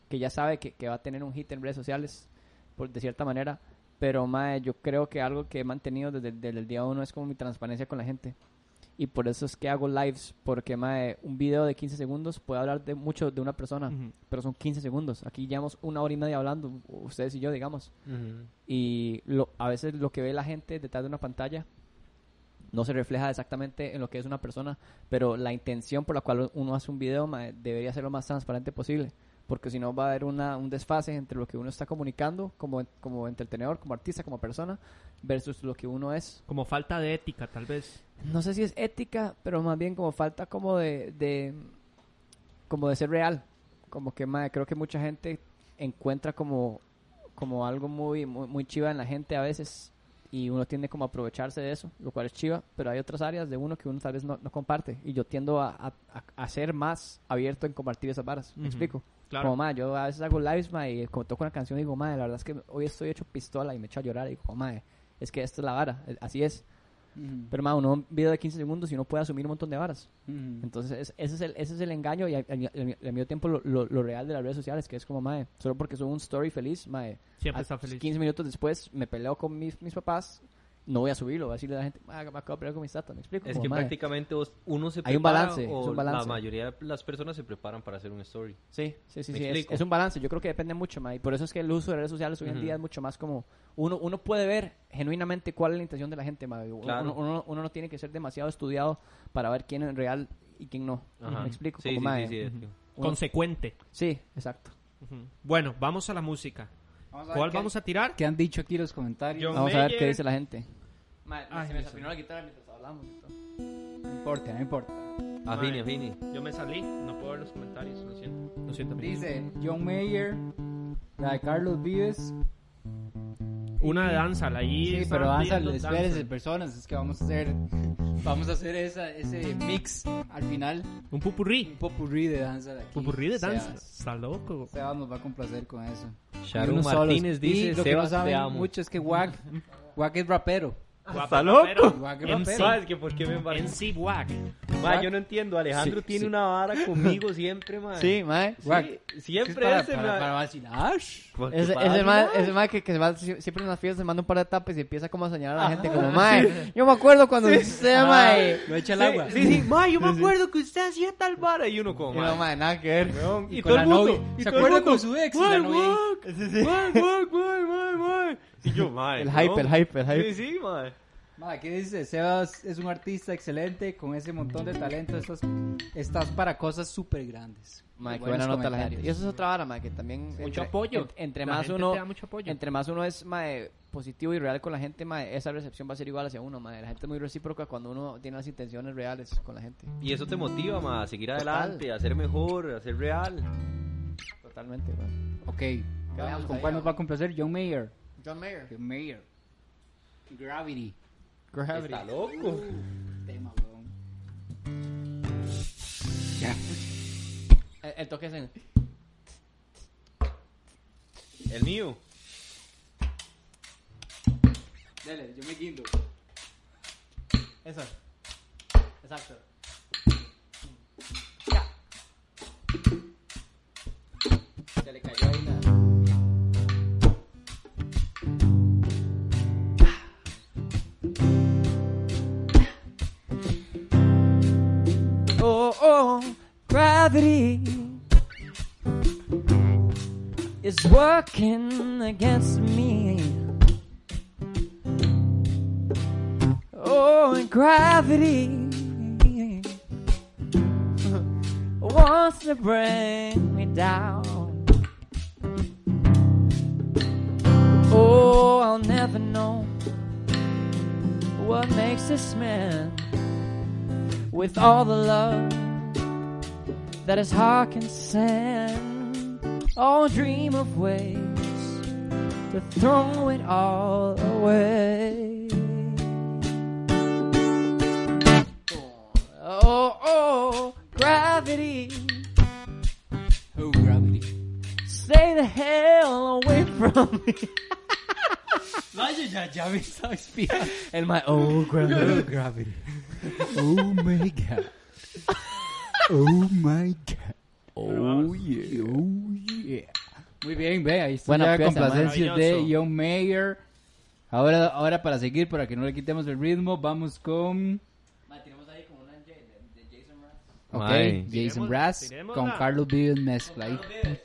que ya sabe que, que va a tener un hit en redes sociales, por, de cierta manera. Pero, mae, yo creo que algo que he mantenido desde, desde el día uno es como mi transparencia con la gente. Y por eso es que hago lives, porque, mae, un video de 15 segundos puede hablar de mucho de una persona, Ujú. pero son 15 segundos. Aquí llevamos una hora y media hablando, ustedes y yo, digamos. Y lo, a veces lo que ve la gente detrás de una pantalla no se refleja exactamente en lo que es una persona, pero la intención por la cual uno hace un video mae, debería ser lo más transparente posible, porque si no va a haber una, un desfase entre lo que uno está comunicando como, como entretenedor, como artista, como persona, versus lo que uno es. Como falta de ética, tal vez. No sé si es ética, pero más bien como falta como de, de como de ser real. Como que mae, creo que mucha gente encuentra como, como algo muy, muy, muy chiva en la gente a veces y uno tiende como a aprovecharse de eso, lo cual es chiva, pero hay otras áreas de uno que uno tal vez no, no comparte y yo tiendo a, a, a- ser más abierto en compartir esas varas, ¿me explico? Claro. Como, ma, yo a veces hago lives, ma, y como toco una canción digo, ma, la verdad es que hoy estoy hecho pistola y me echo a llorar y digo, ma, es que esta es la vara, así es. Pero, ma, uno un video de 15 segundos y uno puede asumir un montón de varas. Entonces, es- ese, es el, ese es el engaño y al, mismo tiempo lo, lo- lo real de las redes sociales, que es como, mae, solo porque soy un story feliz, mae, Siempre a- está feliz. 15 minutos después me peleo con mis, mis papás, no voy a subirlo, voy a decirle a la gente, mae, me acabo de pelear con mis tatas, ¿me explico? Es Como, que mae, prácticamente vos- uno se Hay un prepara balance, es o un balance. la mayoría de las personas se preparan para hacer un story. Sí, sí, sí, ¿Me sí, es, explico? es un balance, yo creo que depende mucho, mae, y por eso es que el uso de redes sociales hoy en Ujú. día es mucho más como, uno, uno puede ver genuinamente cuál es la intención de la gente, mae. Uno- Claro. uno, uno- uno no tiene que ser demasiado estudiado para ver quién es real y quién no, Ajá. ¿me explico? Sí, Como, sí, mae, sí, sí, Ujú. sí. uno- Consecuente. sí, exacto. Ujú. Bueno, vamos a la música. ¿Cuál vamos a tirar? ¿Qué han dicho aquí los comentarios? Yo- Vamos a ver qué dice la gente. Ay, se me Dios desafinó la guitarra mientras hablamos. y todo. No importa, no importa. Afini, Mae. afini. Yo me salí, no puedo ver los comentarios, lo siento. Lo siento. Dice John Mayer, la de Carlos Vives. Una de danza, ahí. Sí, pero danza, espérense, personas, es que vamos a hacer [LAUGHS] vamos a hacer esa, ese mix al final, Un pupurrí. un popurrí de danza de aquí. Pupurrí de danza. Sebas, Está loco. Sebas nos va a complacer con eso. Sharon. Martínez Y dice, lo que Sebas, no saben mucho es que Wack, Wack es rapero. ¿Está loco? ¿Sabes que por qué me embarqué? En sí, Wack. Ma, yo no entiendo. Alejandro Sí, tiene sí. una vara conmigo siempre, ma. Sí, mae. Sí, Guac. siempre Es para, ese, para, ma. para vacilar. Porque Es, es para el mae, vacilar. es el mae que, que se va sie- siempre en las fiestas, se manda un par de tapes y empieza como a señalar a la gente como, mae, [LAUGHS] yo me acuerdo cuando usted, mae. Lo echa Sí, agua. Sí, sí, [LAUGHS] ma, yo me acuerdo que usted hacía tal vara. Y uno como, Y no, ma. mae, nada que ver. weón, Y, Y todo con el la mundo. novia. y ¿Se todo el acuerda mundo, con su ex y la "Guay, novia ahí?" Y yo, ma. El hype, el hype, el hype. Sí, sí, ma. Ma, ¿qué dice? Sebas es un artista excelente con ese montón de talento. Estás, estás para cosas súper grandes. Mae, qué buena nota la gente. Y eso es otra vara, mae, que también... Mucho entre- apoyo. en- entre La más uno... mucho apoyo. Entre más uno es mae, positivo y real con la gente, mae, esa recepción va a ser igual hacia uno. Mae. La gente es muy recíproca cuando uno tiene las intenciones reales con la gente. Y eso te motiva, ma, a seguir Total. adelante, a ser mejor, a ser real. Totalmente, mae. Ok. Con cuál nos va a complacer. John Mayer. John Mayer. John Mayer. Gravity. Está loco. Tema, weón. Ya. El, el toque es en... El mío. Dale, yo me guindo. Eso. Exacto. Working against me. Oh, and gravity wants to bring me down. Oh, I'll never know what makes this man with all the love that his heart can send. Oh, dream of ways to throw it all away. Oh, oh, gravity, Oh, gravity. stay the hell away from me. [LAUGHS] Vaya, ya, ya me estaba inspirando. El mae, oh, gravity. Oh, gravity. Oh my god. Oh my god. Oh yeah. Oh yeah. Muy bien, ve, ahí está Buena la pieza, complacencia de maravilloso. John Mayer. Ahora, ahora para seguir, para que no le quitemos el ritmo, vamos con tenemos ahí como una de, Jason Mraz. ok, Mae. Jason Brass con Carlos Vives mezcla.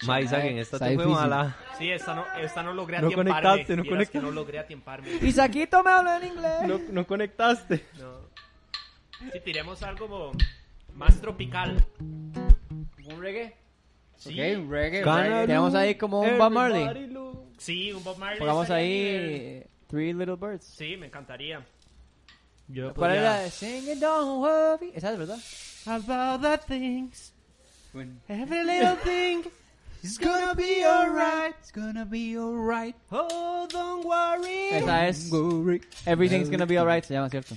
Mae, saquen, esta Está te fue mala. Sí, esta no, esta no logré No atiemparme. conectaste, no conectaste. no logré atiemparme. Y Saquito me habla en inglés. No, no conectaste. No. Si tiremos algo como más tropical. Un reggae. Sí, Ok, reggae, reggae. Tenemos ahí como un Bob Marley. Sí, un Bob Marley. Pongamos ahí bien. Three Little Birds. Sí, me encantaría. Yo ¿Cuál podría- era? Sing it, don't worry. Esa es verdad. About the things, When every little [LAUGHS] thing It's gonna be alright. It's gonna be alright. Oh, don't worry. Esa es Everything's Gonna Be Alright, se llama, ¿cierto?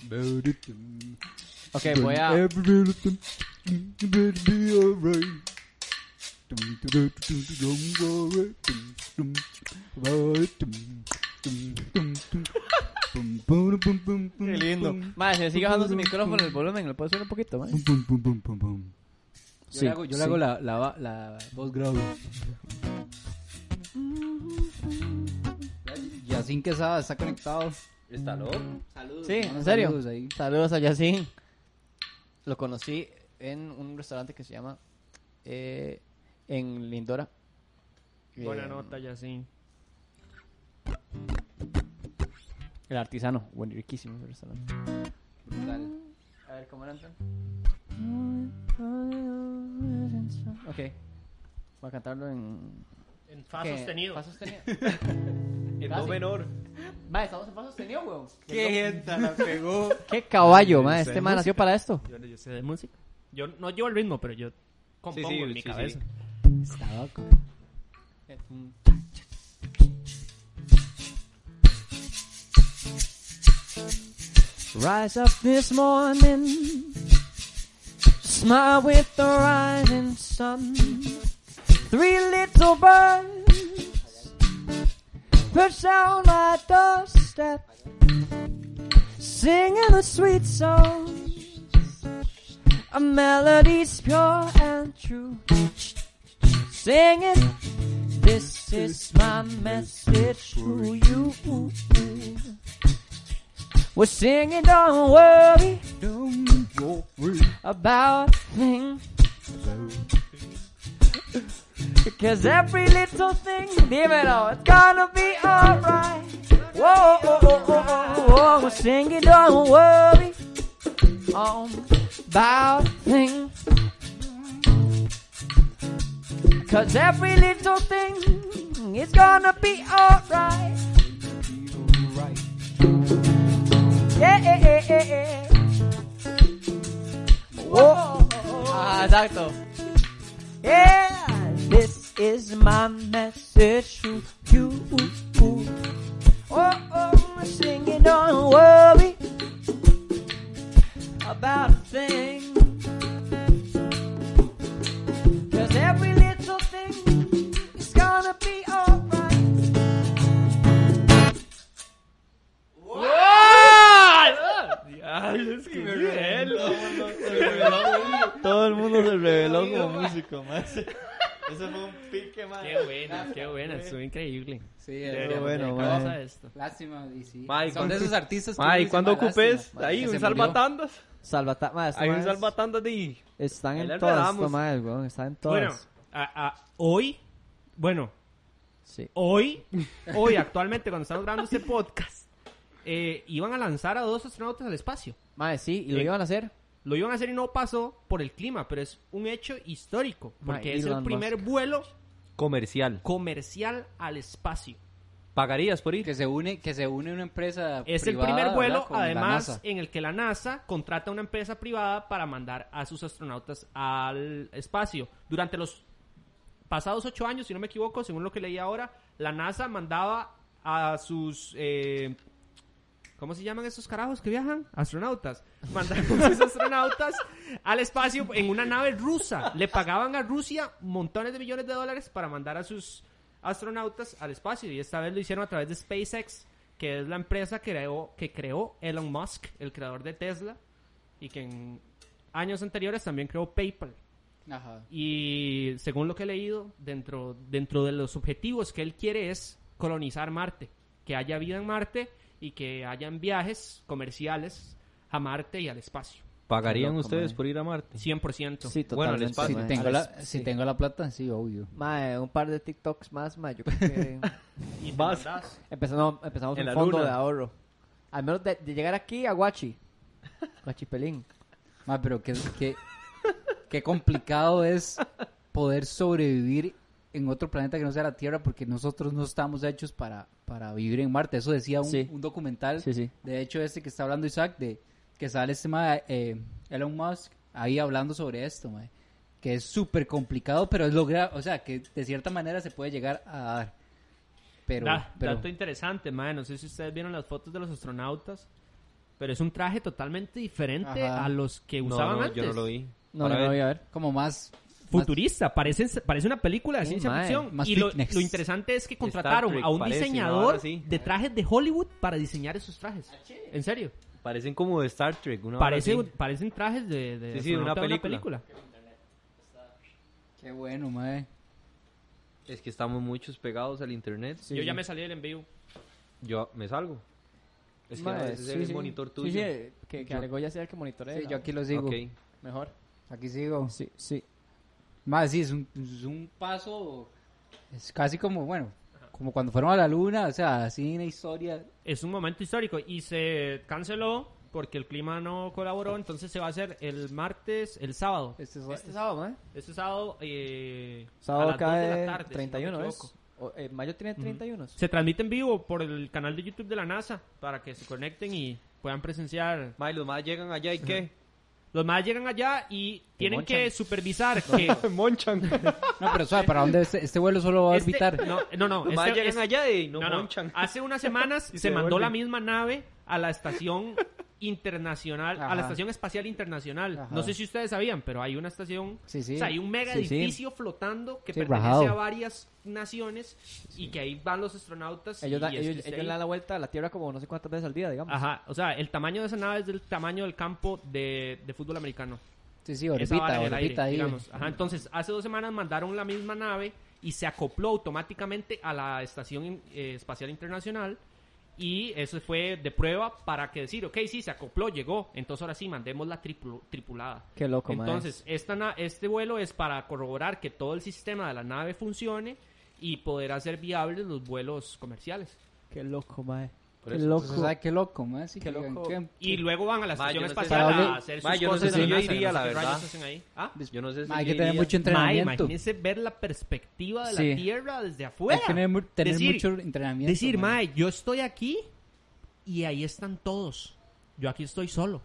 Ok, voy a... Every little thing gonna be alright. Qué lindo. Madre, se me sigue bajando su micrófono el volumen, ¿lo puedo subir un poquito, madre? Yo Sí, le hago, yo sí. le hago la, la, la voz grave. Yacine Quesada está conectado. ¿Está loco? Sí, en serio. saludos ahí. Saludos a Yacine. Lo conocí en un restaurante que se llama eh, en Lindora. Buena Eh, nota, ya sí. El artesano, bueno, riquísimo ese restaurante. Brutal. A ver, ¿cómo era entonces? Ok. Voy a cantarlo en... En fa ¿qué? sostenido. Fa sostenido. [LAUGHS] En do menor. Va, estamos en fa sostenido, weón. Qué gente la pegó. [LAUGHS] Qué caballo, ma. Este man nació para esto. Yo, yo sé de música. Yo no llevo el ritmo, pero yo compongo Sí, sí, en mi sí, cabeza. Loco. Rise up this morning, smile with the rising sun. Three little birds perched on my doorstep, singing a sweet song, a melody's pure and true. Singing, this is my message to you. We're singing, don't worry Don't worry about a thing. Because every little thing, dímelo, it's gonna be alright. Whoa, we're singing, don't worry um, about a thing. Cause every little thing is gonna be alright. Yeah, yeah, yeah, yeah, yeah. Whoa. Ah, exacto. Yeah, this is my message to you. Oh, oh, I'm singing, don't worry about a thing. Todo el mundo se reveló como músico, más. [LAUGHS] Ese fue un pique, man. Qué buena, qué buena, estuvo increíble. Sí, es bueno, esto. Lástima, y sí. Son de ¿cuándo- esos artistas que Ay, "Ma, ocupes lástima", ahí un salvatandas. Salvata, ma, estos Hay un salvatandas de Están en todas, weón. Están en todas. Bueno, a- a- hoy, bueno, Sí. hoy, hoy actualmente cuando estamos grabando este podcast, eh, iban a lanzar a dos astronautas al espacio. Mae, sí, y lo Eh, iban a hacer. Lo iban a hacer y no pasó por el clima, pero es un hecho histórico, porque es el primer Musk. vuelo comercial. comercial al espacio. ¿Pagarías por ir? Que se une, que se une una empresa Es privada, el primer ¿verdad? vuelo, Con la además, NASA. en el que la NASA contrata una empresa privada para mandar a sus astronautas al espacio. Durante los pasados ocho años, si no me equivoco, según lo que leí ahora, la NASA mandaba a sus... eh, ¿Cómo se llaman esos carajos que viajan? Astronautas. [LAUGHS] Mandaban a sus astronautas al espacio en una nave rusa. Le pagaban a Rusia montones de millones de dólares para mandar a sus astronautas al espacio. Y esta vez lo hicieron a través de SpaceX, que es la empresa que creó, que creó Elon Musk, el creador de Tesla, y que en años anteriores también creó PayPal. Ajá. Y según lo que he leído, dentro, dentro de los objetivos que él quiere es colonizar Marte, que haya vida en Marte y que hayan viajes comerciales a Marte y al espacio. ¿Pagarían loco, ustedes mae. por ir a Marte? 100%. Sí, Bueno, el totalmente. espacio. Si tengo, la, si sí. tengo la plata, sí, obvio. Mae, un par de TikToks más, mae, yo creo que [LAUGHS] Y Vas. empezamos, empezamos En un la fondo luna. de ahorro. Al menos de, de llegar aquí a Guachi. Guachipelín. Ma, pero qué, qué, qué complicado es poder sobrevivir en otro planeta que no sea la Tierra porque nosotros no estamos hechos para, para vivir en Marte. Eso decía un, Sí. un documental. Sí, sí. De hecho, este que está hablando Isaac, de que sale este ma, eh, Elon Musk ahí hablando sobre esto, ma, que es súper complicado, pero es lograr, o sea, que de cierta manera se puede llegar a dar. Pero, Da- pero Dato interesante, mae. No sé si ustedes vieron las fotos de los astronautas, pero es un traje totalmente diferente Ajá. a los que No, usaban no, antes. yo no lo vi. No, no voy a ver. como más... Futurista, parece, parece una película de Sí, ciencia ficción. Más y lo, interesante es que contrataron Trek a un parece, diseñador de trajes de Hollywood para diseñar esos trajes. En serio. Parecen como de Star Trek. Una Parece, parecen trajes de, de Sí, sí, de una de película. Qué bueno, mae. Es que estamos muchos pegados al internet. Yo ya me salí del envío. Yo me salgo. Es que veces sí, el sí. monitor tuyo. sí, que, que Alegó ya sea el que monitorea. Sí, yo aquí lo sigo. Mejor. Aquí sigo. Sí, sí. Más, sí, es un, es un paso. Es casi como, bueno, como cuando fueron a la luna, o sea, así una historia. Es un momento histórico y se canceló porque el clima no colaboró. Entonces se va a hacer el martes, el sábado. Este es- Este sábado, mae. Este sábado, eh, a Sábado las dos de la cae tarde, si no 31, ¿es? O, eh, mayo tiene 31. Se transmite en vivo por el canal de YouTube de la NASA para que se conecten y puedan presenciar. Mae, los más llegan allá y qué? [LAUGHS] Los más llegan allá y tienen monchan. [LAUGHS] que supervisar [LAUGHS] que... monchan. No, pero suave, ¿para dónde este, este vuelo solo va a Este- orbitar? no, no, no. Los más este- llegan es- allá y no, no, no. monchan. Hace unas [LAUGHS] semanas se se mandó la misma nave a la estación internacional, a la estación espacial internacional. Ajá. No sé si ustedes sabían, pero hay una estación, Sí, sí. o sea, hay un mega Sí, edificio flotando que pertenece rajado. a varias naciones y que ahí van los astronautas. Ellos, y da- ellos, dan la vuelta a la Tierra como no sé cuántas veces al día, digamos. Ajá, o sea, el tamaño de esa nave es del tamaño del campo de, de fútbol americano. Sí, sí, orbita, orbita aire, ahí. digamos. Ajá, entonces, hace dos semanas mandaron la misma nave y se acopló automáticamente a la Estación eh, Espacial Internacional. Y eso fue de prueba para que decir, ok, sí, se acopló, llegó. Entonces, ahora sí, mandemos la tripu- tripulada. Qué loco. Entonces, esta este vuelo es para corroborar que todo el sistema de la nave funcione y poder hacer viables los vuelos comerciales. Qué loco, mae. Por Qué eso. loco. Entonces, ¿sabe qué loco, mae? Sí, Qué que- loco. que- Y luego van a la Ma, estación yo no sé espacial si- a hacer sus Ma, yo no cosas sé si la yo iría, no sé la qué verdad. rayos hacen ahí. ¿Ah? Yo no sé si Ma, hay yo que tener iría. mucho Ma, entrenamiento. imagínense ver la perspectiva de la. Tierra desde Hay afuera. que tener, mu- tener Decir- mucho entrenamiento. Decir, mae. mae, yo estoy aquí y ahí están todos. Yo aquí estoy solo.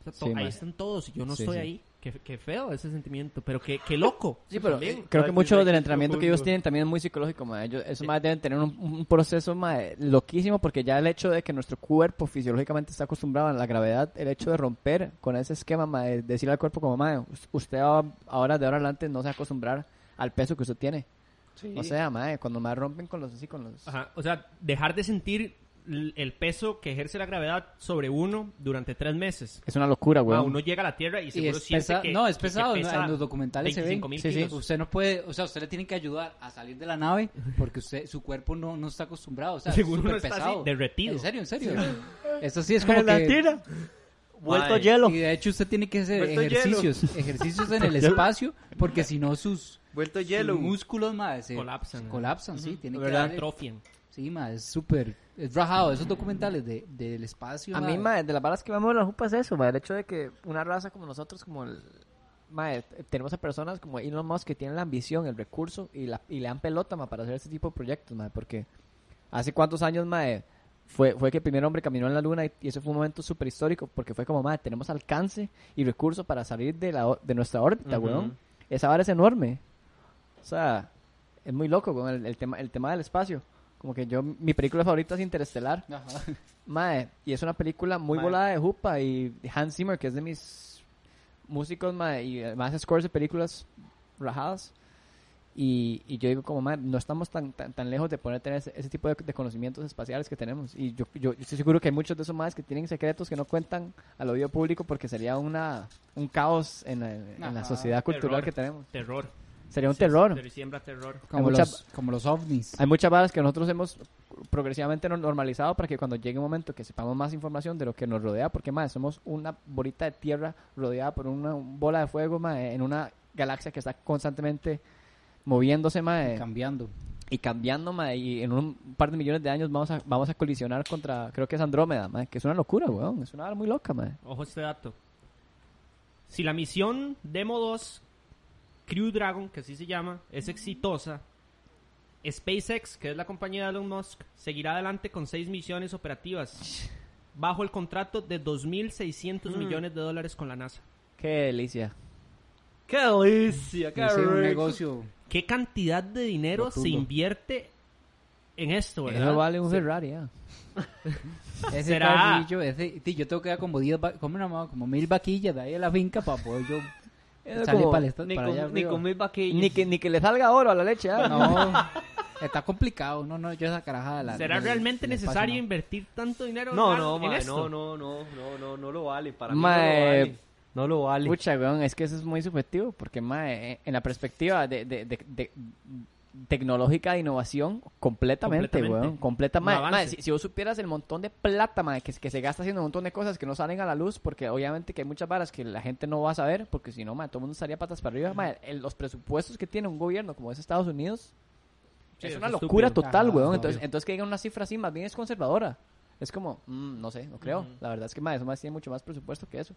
O sea, to- Sí, ahí mae. están todos y yo no Sí, estoy sí. ahí. Qué, qué feo ese sentimiento, pero qué, qué loco. [LAUGHS] Sí, pero También. eh, creo que mucho del entrenamiento que ellos tienen también es muy psicológico. Ellos, esos más deben tener un, un proceso mae, loquísimo porque ya el hecho de que nuestro cuerpo fisiológicamente está acostumbrado a la gravedad, el hecho de romper con ese esquema, mae, de decirle al cuerpo como, us- usted ahora de ahora adelante no se va a acostumbrar al peso que usted tiene. Sí. O sea, mae, cuando más rompen con los así con los Ajá, o sea, dejar de sentir el peso que ejerce la gravedad sobre uno durante tres meses. es una locura, Ah, güey. uno llega a la Tierra y Y seguro es siente pesa- que... no, es pesado. En los documentales se ven. 25.000 Sí, sí. kilos. Usted no puede, o sea, usted le tiene que ayudar a salir de la nave porque usted, su cuerpo no, no está acostumbrado. O sea, Seguro es está así, pesado. derretido. En serio, en serio. Eso sí es [LAUGHS] como que... Vuelto hielo. Y de hecho usted tiene que hacer Vuelto ejercicios, [LAUGHS] ejercicios en el espacio porque si no sus, Vuelto sus hielo. músculos más se Colapsan, colapsan, sí, tiene que ¿Verdad? darle- Atrofian. Sí, ma, es súper, es rajado, esos documentales de, del espacio. A ma, mí, mae, de las balas que vamos a la jupa es eso, mae, el hecho de que una raza como nosotros, como el... Mae, t- tenemos a personas como Elon Musk que tienen la ambición, el recurso y, la, y le dan pelota, mae, para hacer este tipo de proyectos, mae, porque hace cuántos años, mae, fue, fue que el primer hombre caminó en la luna y, y ese fue un momento súper histórico porque fue como, mae, tenemos alcance y recurso para salir de, la, de nuestra órbita, Ujú. weón. Esa vara es enorme. O sea, es muy loco con el, el tema, el tema del espacio. Como que yo, mi película favorita es Interestelar. Ajá. Mae, y es una película muy Mae. volada de Jupa y Hans Zimmer, que es de mis músicos, mae, y más scores de películas rajadas. Y, y yo digo como, "Mae, no estamos tan, tan, tan lejos de poder tener ese, ese tipo de, de conocimientos espaciales que tenemos. Y yo, yo, yo estoy seguro que hay muchos de esos más que tienen secretos que no cuentan al oído público porque sería una, un caos en la, en la sociedad cultural terror. que tenemos. Terror. Sería un Sí, terror. sí, siembra terror. Como, mucha- los, como los ovnis. Hay muchas balas que nosotros hemos progresivamente no- normalizado para que cuando llegue un momento que sepamos más información de lo que nos rodea, porque más somos una bolita de tierra rodeada por una bola de fuego mae, en una galaxia que está constantemente moviéndose mae, Cambiando. y cambiando mae, y en un par de millones de años vamos a, vamos a colisionar contra, creo que es Andrómeda, mae, que es una locura, weón, es una bala muy loca, mae. Ojo este dato. Si la misión Demo 2 Crew Dragon, que así se llama, es exitosa, SpaceX, que es la compañía de Elon Musk, seguirá adelante con seis misiones operativas bajo el contrato de 2.600 millones de dólares con la NASA. Qué delicia. ¡Qué delicia! ¡Qué un negocio. ¿Qué cantidad de dinero Rotundo. se invierte en esto, verdad? Eso vale un Ferrari, ya. [LAUGHS] Ese ¿Será? carrillo, ese, yo tengo que dar como 10, va- como, una- como mil vaquillas de ahí a la finca para poder yo Es salir como- para, el esta- Ni para allá con, ni arriba. con mil vaquillas. Ni que, ni que le salga oro a la leche, ¿ah? No, [LAUGHS] está complicado. No, no, yo esa carajada de la. ¿Será realmente necesario no. invertir tanto dinero No, en, no, en mae, esto? no, no, no, no, no, no lo vale. Para mí no lo vale. No lo vale. Pucha, weón, es que eso es muy subjetivo, porque mae, eh, en la perspectiva de, de, de, de- tecnológica de innovación, completamente, Completamente. weón, completa, avance. mae, si, si vos supieras el montón de plata, mae, que, que se gasta haciendo un montón de cosas que no salen a la luz, porque obviamente que hay muchas varas que la gente no va a saber, porque si no, todo el mundo estaría patas para arriba, mae, el- los presupuestos que tiene un gobierno como es Estados Unidos, Sí, es es una estúpido. locura total, Ajá, weón, obvio. entonces, entonces que digan una cifra así, más bien es conservadora. Es como, mm, no sé, no creo. La verdad es que mae, eso más tiene mucho más presupuesto que eso.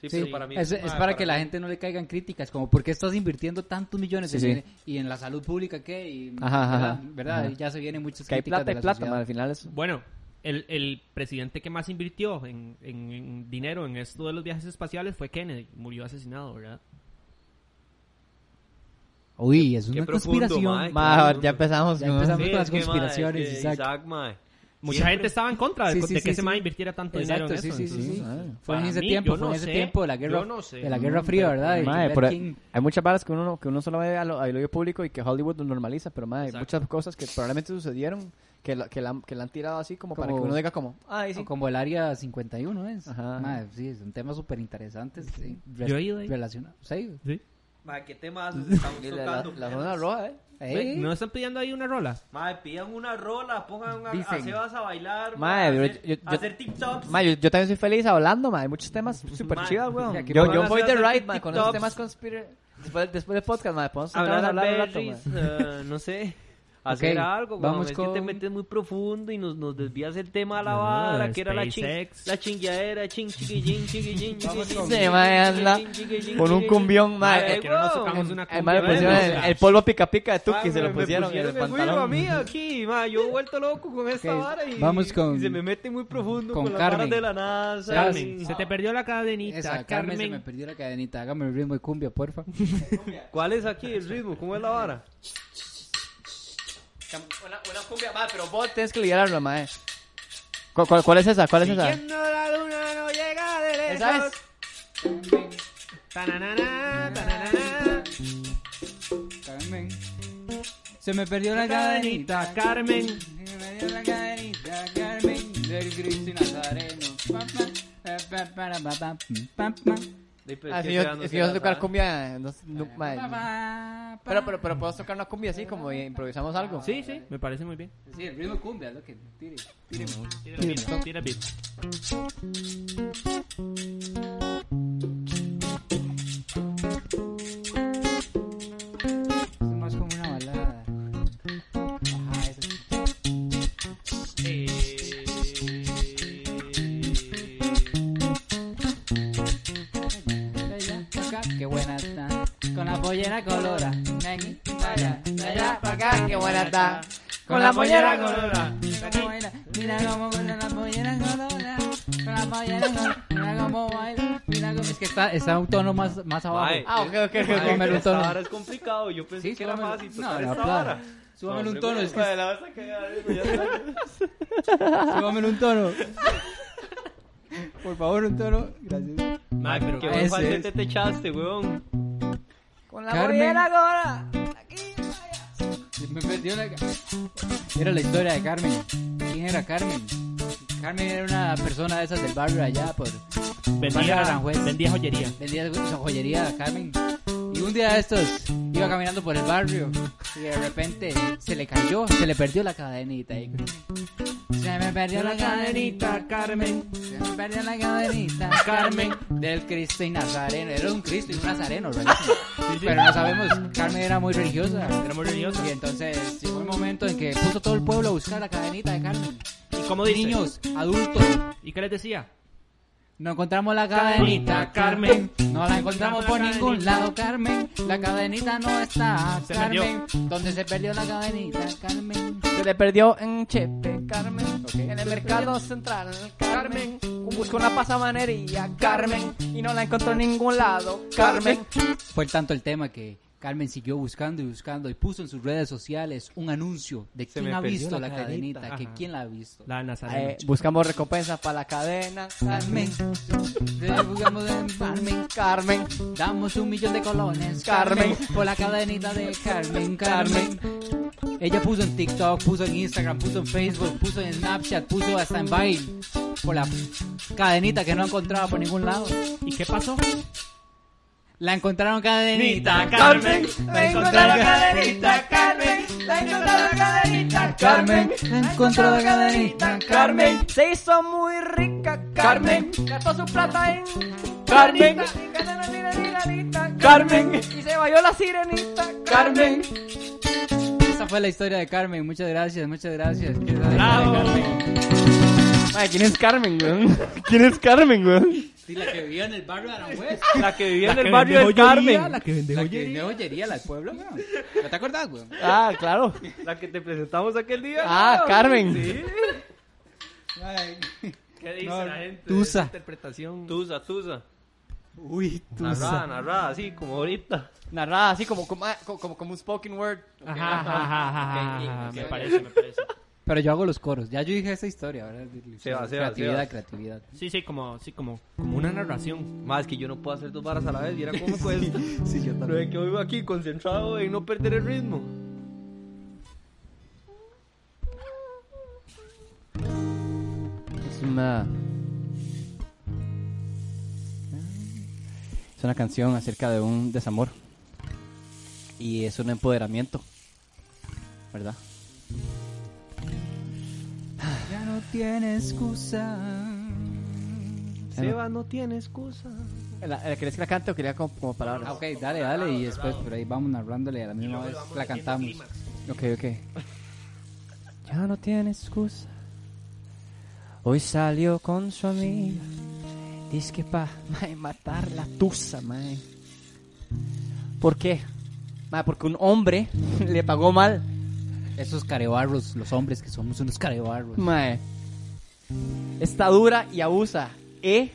Sí, Sí, pero para mí es, para que la gente no le caigan críticas, como ¿por qué estás invirtiendo tantos millones Sí, en- sí. y en la salud pública qué? Y, Ajá, ajá, ¿verdad? ajá. ¿verdad? Ajá. Y ya se vienen muchas Que hay críticas plata de la plata, al final es... Bueno, el, el presidente que más invirtió en, en- en dinero en esto de los viajes espaciales fue Kennedy. Murió asesinado, ¿verdad? Uy, es una profundo, conspiración. Ma, ya empezamos. Ya empezamos. Sí, con las es que, mae, conspiraciones, es que Isaac. Isaac, mae. Mucha Siempre- gente estaba en contra de, Sí, de sí, que sí, ese sí. mae invirtiera tanto Exacto, dinero en sí, eso. sí, sí, sí. ah, Fue en para ese mí, tiempo, fue en no ese sé, tiempo de la guerra, no sé. de la Guerra Fría, pero ¿verdad? para por- quién- hay muchas varas que uno, que uno solo ve a lo, al oído público y que Hollywood lo normaliza, pero hay Exacto. muchas cosas que probablemente sucedieron que la, que la, que la han tirado así como, para Como- que uno diga como, ay, sí. o Como el área 51 es. Ajá. Mae, sí, son temas súper interesantes. Sí, Yo he ido ahí. Relacionados. Sí. Mae, ¿qué temas [LAUGHS] estamos Y la, la- tocando? la zona roja, ¿eh? ¿No están pidiendo ahí una rola? Pidan una rola, pongan a, a Dicen. Sebas a bailar, hacer, yo- yo- a hacer TikToks. Yo, yo también soy feliz hablando, hay muchos temas super Mae, chivas, weón. aquí Yo, yo voy de ride, mae, con esos temas conspira... Después, después del podcast, mae, podemos hablar hablar un rato, berries, mae. No. Hacer Ok, algo, vamos es que te con- metes muy profundo y nos, nos desvías el tema a la No, vara, que era la, chin, la chingueadera, ching, chiquillín, chiquillín, [LAUGHS] chiquillín. Anda con un cumbión, eh, que no nos tocamos una pusieron el, polvo pica pica de Tuki, se lo pusieron en el pantalón. a mí [LAUGHS] aquí, ma, yo he vuelto loco con esta vara y, vamos con- y se me mete muy profundo con con, las varas de la NASA. Carmen, y- se te perdió la cadenita. Esa, Carmen, se me perdió la cadenita. Hágame el ritmo de cumbia, porfa. [LAUGHS] ¿Cuál es aquí el ritmo? ¿Cómo es la vara? Una, una cumbia, mae, pero vos tenés que liderarlo, mae. ¿Cuál, cuál, cuál es esa? ¿Cuál es esa? Siguiendo la luna no llega de lejos. ¿Esa es? Tananana, tananana. Carmen. Se me perdió la La cadenita. Carmen. Se me perdió la cadenita, Carmen. Del Cristo y Nazareno. Pa, pa, pa, pa. Ah, que yo, yo sé tocar cumbia. No, no, mae. Pa, pa, pa. Pero, pero, pero puedo tocar una cumbia así, como improvisamos algo. Sí, sí, me parece muy bien. Sí, el ritmo cumbia lo que tire. tire. Tira el beat. Es pollera colora. Ven, allá, allá, pa' acá, qué buena está. Con la pollera colora. Mira cómo baila la pollera colora. Con la pollera colora. Mira cómo baila. Mira cómo... Es que está, está un tono más, más abajo. Mae. Ah, ok, ok, ok. Súbamelo un Esta tono. vara es complicado. Yo pensé Sí, que era fácil No, no, vara. Súbamelo un No, tono, es que ya está. [LAUGHS] [LAUGHS] Súbamelo un tono. Por favor, un tono. Gracias. Mae, pero Qué buen falsete te echaste, weón. La Carmen. ahora. perdió la... Era la historia de Carmen. ¿Quién era Carmen? Carmen era una persona de esas del barrio allá por... Vendía, Aranjuez. vendía joyería. Vendía joyería Carmen. Y un día de estos iba caminando por el barrio y de repente se le cayó, se le perdió la cadenita. y- Se me perdió la cadenita, Carmen. se me perdió la cadenita, [LAUGHS] Carmen. Del Cristo y Nazareno. Era un Cristo y un Nazareno, rarísimo. Pero no sabemos, Carmen era muy religiosa. Era muy religioso. Y entonces llegó el momento en que puso todo el pueblo a buscar la cadenita de Carmen. ¿Y cómo dice? Niños, adultos, ¿Y qué les decía? No encontramos la cadenita, Carmen. No la encontramos por ningún lado, Carmen. La cadenita no está, Carmen. ¿Dónde se perdió la cadenita, Carmen? Se le perdió en Chepe, Carmen. En el mercado central, Carmen. Buscó una pasamanería, Carmen. Y no la encontró en ningún lado, Carmen. Fue tanto el tema que Carmen siguió buscando y buscando y puso en sus redes sociales un anuncio de Se quién ha visto la la cadenita, cadenita. que Ajá. quién la ha visto. La Nazareno. Eh, buscamos recompensa para la cadena, Carmen, buscamos en Carmen, Carmen. damos un millón de colones, Carmen. Carmen, por la cadenita de Carmen, Carmen. Ella puso en TikTok, puso en Instagram, puso en Facebook, puso en Snapchat, puso hasta en Vine por la cadenita que no encontraba por ningún lado. ¿Y qué pasó? La encontraron cadenita, Carmen. La encontraron cadenita, Carmen. La encontraron cadenita, Carmen. La encontró la cadenita, Carmen. Se hizo muy rica, Carmen. Gastó su plata en Carmen. Carmen. Y se bailó la sirenita, Carmen. Esa fue la historia de Carmen. Muchas gracias, muchas gracias. ¿quién es Carmen, weón? ¿Quién es Carmen, weón? Sí, la que vivía en el barrio de Aranjuez. [LAUGHS] La que vivía en el barrio del joyería, Carmen. La que vende La que joyería. vende joyería, la del pueblo, weón. ¿No te acordás, weón? Ah, claro. La que te presentamos aquel día. Ah, Carmen. Sí. ¿Qué dice No, la gente? Tusa. Interpretación. Tusa, tusa. Uy, Narrada, narrada, así como ahorita. Narrada así como, como, como, como un spoken word. Ajá, ajá, ajá, ajá, Me parece, me parece. Pero yo hago los coros. Ya yo dije esa historia. Ahora Se va, se va, creatividad, se va. creatividad. Sí, sí, como, sí, como, como una narración. Más que yo no puedo hacer dos varas a la vez. Mira cómo me [LAUGHS] cuesta. Sí, yo Lo de que vivo aquí concentrado en no perder el ritmo. Es una. Es una canción acerca de un desamor. Y es un empoderamiento. ¿Verdad? No tiene excusa. Seba no tiene excusa. ¿La, ¿Querés que la cante o quería como, como palabras? Ah, ok, dale, dale. Y después por ahí vamos narrándole a la misma vez. La cantamos. Ok, ok. Ya no tiene excusa. Hoy salió con su amiga. Dice que pa mae, matar la tusa, mae. ¿Por qué? Mae, porque un hombre [LAUGHS] le pagó mal. Esos carebarros, los hombres que somos unos carebarros. Mae. Está dura y abusa. ¿Eh?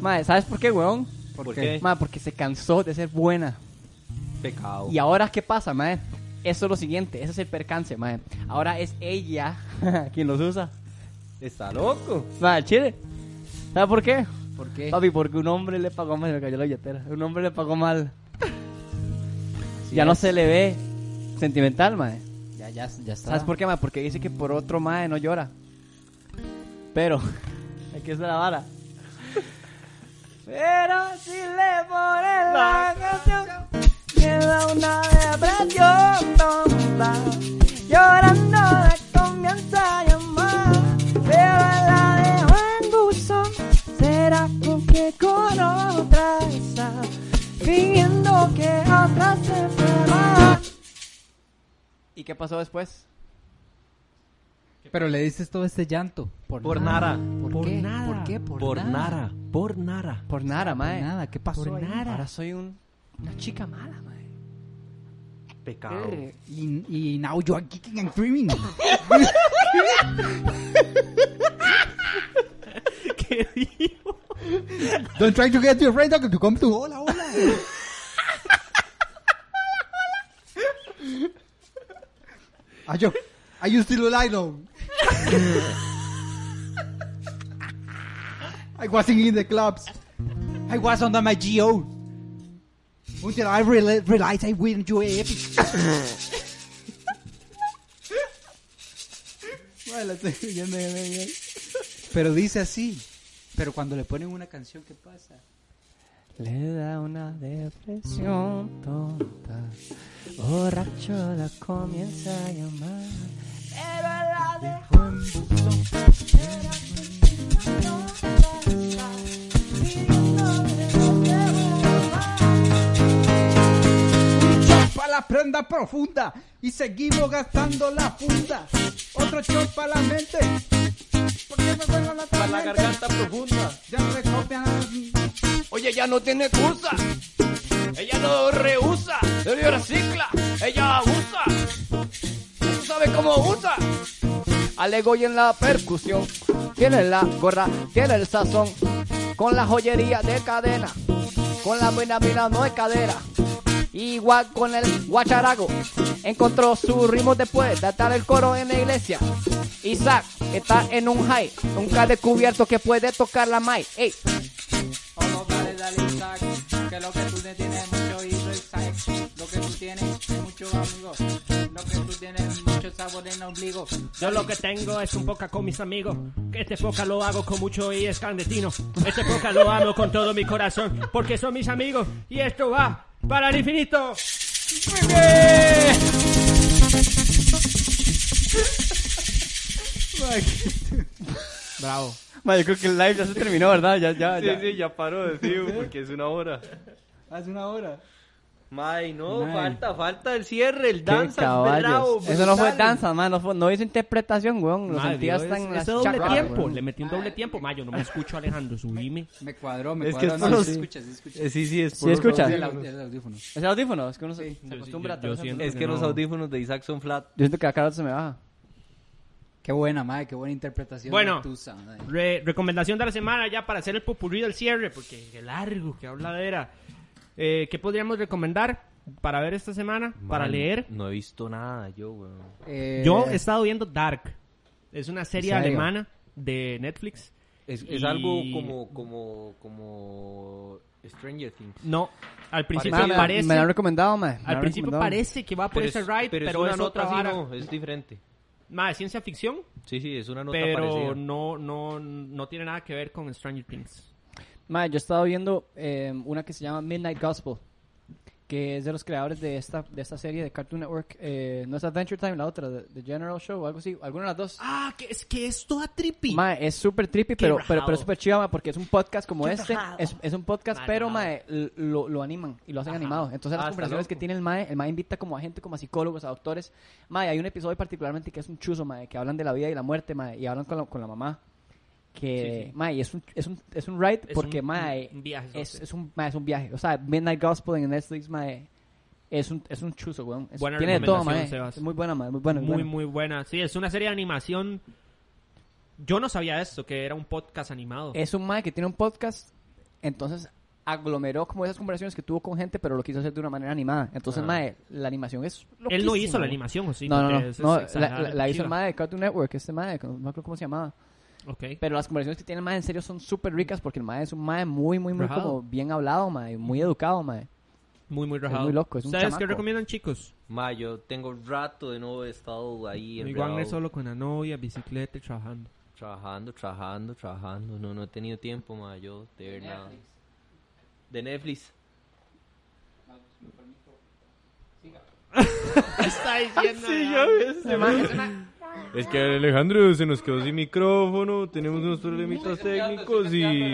Mae, ¿sabes por qué, weón? ¿Por qué? Mae, porque se cansó de ser buena. Pecado. ¿Y ahora qué pasa, mae? Eso es lo siguiente, ese es el percance, mae. Ahora es ella [LAUGHS] quien los usa. Está loco. Mae, chile. ¿Sabes por qué? ¿Por qué? Papi, porque un hombre le pagó mal, se me cayó la billetera. Un hombre le pagó mal. Así ya no se le ve sentimental, mae. Ya, ya, ya está. ¿Sabes por qué, mae? Porque dice que por otro mae no llora. Pero, [LAUGHS] aquí está la vara. Pero si le pones la canción, queda una depresión tonta. Llorando la comienza a llamar, pero la dejo en buzón. Será porque con otra está, fingiendo que otra se va. ¿Y qué pasó después? Pero le dices todo este llanto. Por, Por nada. ¿Por, Por qué? nada. ¿Por qué? Por, Por nada. nada. Por nada. Por nada, Por mae. nada. ¿Qué pasó Por ahí? nada. Ahora soy un, una chica mala, mae. Pecado. Eh, Y, y now you are kicking and screaming. [LAUGHS] [LAUGHS] ¿Qué dijo? Don't try to get your friend to come to hola, hola. [LAUGHS] Ah, are you, are you still? I wasn't in the clubs. I was under my GO. Until I re realized I wouldn't do it. Pero dice así. Pero cuando le ponen una canción, ¿qué pasa? Le da una depresión tonta. Borracho la comienza a llamar. Pero la dejó en para la prenda profunda y seguimos gastando la funda. Otro shot para la mente. Porque me vuelvo la Para la garganta profunda. Ya no le copian. Ella no tiene excusa. Ella no rehúsa. Ella recicla. Ella abusa. Ella sabe cómo usa. Alego y en la percusión. Tiene la gorra, tiene el sazón. Con la joyería de cadena. Con la buena mina no es cadera. Igual con el guacharago. Encontró su ritmo después de atar el coro en la iglesia. Isaac está en un high. Nunca descubierto que puede tocar la mic. Ey. Dale, Isaac. Que lo que tú tienes mucho hijo, Isaac. Lo que tú tienes es mucho amigo. Lo que tú tienes mucho sabor en el ombligo. Yo lo que tengo es un poca con mis amigos. Que este poca lo hago con mucho y es clandestino. Este poca lo amo con todo mi corazón. Porque son mis amigos. Y esto va para el infinito. [LAUGHS] Bravo. Ma, yo creo que el live ya se terminó, ¿verdad? Ya, ya, Sí, ya. sí, ya paró de fijo porque es una hora. Hace una hora. May, no, Mae. falta, falta el cierre, el Qué danza, bravo, Eso no fue danza, man. No, fue- no hizo interpretación, weón. Lo Dios, hasta es- en las doble chakras, tiempo. weón. Le metí un doble tiempo. Mayo, no me escucho, Alejandro. Subime. Me cuadró, me Es que cuadró. es no, los- sí escucha, sí escucha. Eh, sí, sí, es Sí, por los escucha. Sí, el, audífono. ¿Es el audífono? Es que uno se, se Yo- acostumbra yo- yo a- siento- Es que los No. audífonos de Isaac son flat. Yo siento que acá se me baja. Qué buena, madre, qué buena interpretación. Bueno. de Tusa. Re- recomendación de la semana ya para hacer el popurrí del cierre, porque qué largo, qué habladera. Eh, ¿Qué podríamos recomendar para ver esta semana? para Man, leer. No he visto nada, yo, weón. Eh, Yo he estado viendo Dark. Es una serie alemana de Netflix. Es, es Y- algo como, como, como Stranger Things. No, al principio me, parece... me lo han recomendado, man. Me al principio recomendado. parece que va por ese es, ride, pero, pero, es una es nota otra vara. no, es diferente. Ma, de ciencia ficción, Sí, sí, es una nota pero parecida. no, no, no tiene nada que ver con Stranger Things. Ma, yo he estado viendo eh, una que se llama Midnight Gospel, que es de los creadores de esta, de esta serie de Cartoon Network. Eh, no es Adventure Time, la otra, The, The General Show o algo así, alguna de las dos. Ah, que es que es toda trippy. Ma, es súper trippy, pero, pero, pero es súper chiva, ma, porque es un podcast como Qué este. Es, es un podcast, Ma, pero rajado. ma, l- lo, lo animan y lo hacen Ajá. animado. Entonces, las Ah, conversaciones que tiene el MAE, el MAE invita como a gente, como a psicólogos, a doctores. Ma, hay un episodio particularmente que es un chuzo, ma, que hablan de la vida y la muerte, ma, y hablan con la, con la mamá. Que, Sí, sí. ma, y es un, es un, es un ride Es porque, un- ma, un viaje, es, es, un, ma, es un viaje. O sea, Midnight Gospel en Netflix, ma, es un, es un chuzo, weón. Es- Buena tiene todo, ma. recomendación, Sebas. Es muy buena, ma, muy buena. muy, buena. muy buena. Sí, es una serie de animación. Yo no sabía esto, que era un podcast animado. Es un mae que tiene un podcast, entonces aglomeró como esas conversaciones que tuvo con gente, pero lo quiso hacer de una manera animada. Entonces, Ah. mae, la animación es Él no hizo la animación, ¿o sí? no, no, no, la, la- exagerada, la hizo el mae de Cartoon Network, este mae, no me acuerdo cómo se llamaba. Ok. Pero las conversaciones que tiene el mae en serio son súper ricas porque el mae es un mae muy, muy, muy Rajado. como bien hablado, mae, muy educado, mae. Muy, muy rajado. muy loco, es un ¿Ustedes qué chamaco. recomiendan, chicos? Ma, yo tengo rato de no he estado ahí Igual enredado, solo con la novia, bicicleta y trabajando. trabajando, trabajando, trabajando. No, no he tenido tiempo, ma, yo de ver nada. De Netflix. [LAUGHS] Está diciendo. Sí, ya ves. Es que Alejandro se nos quedó sin micrófono, tenemos unos problemitas técnicos y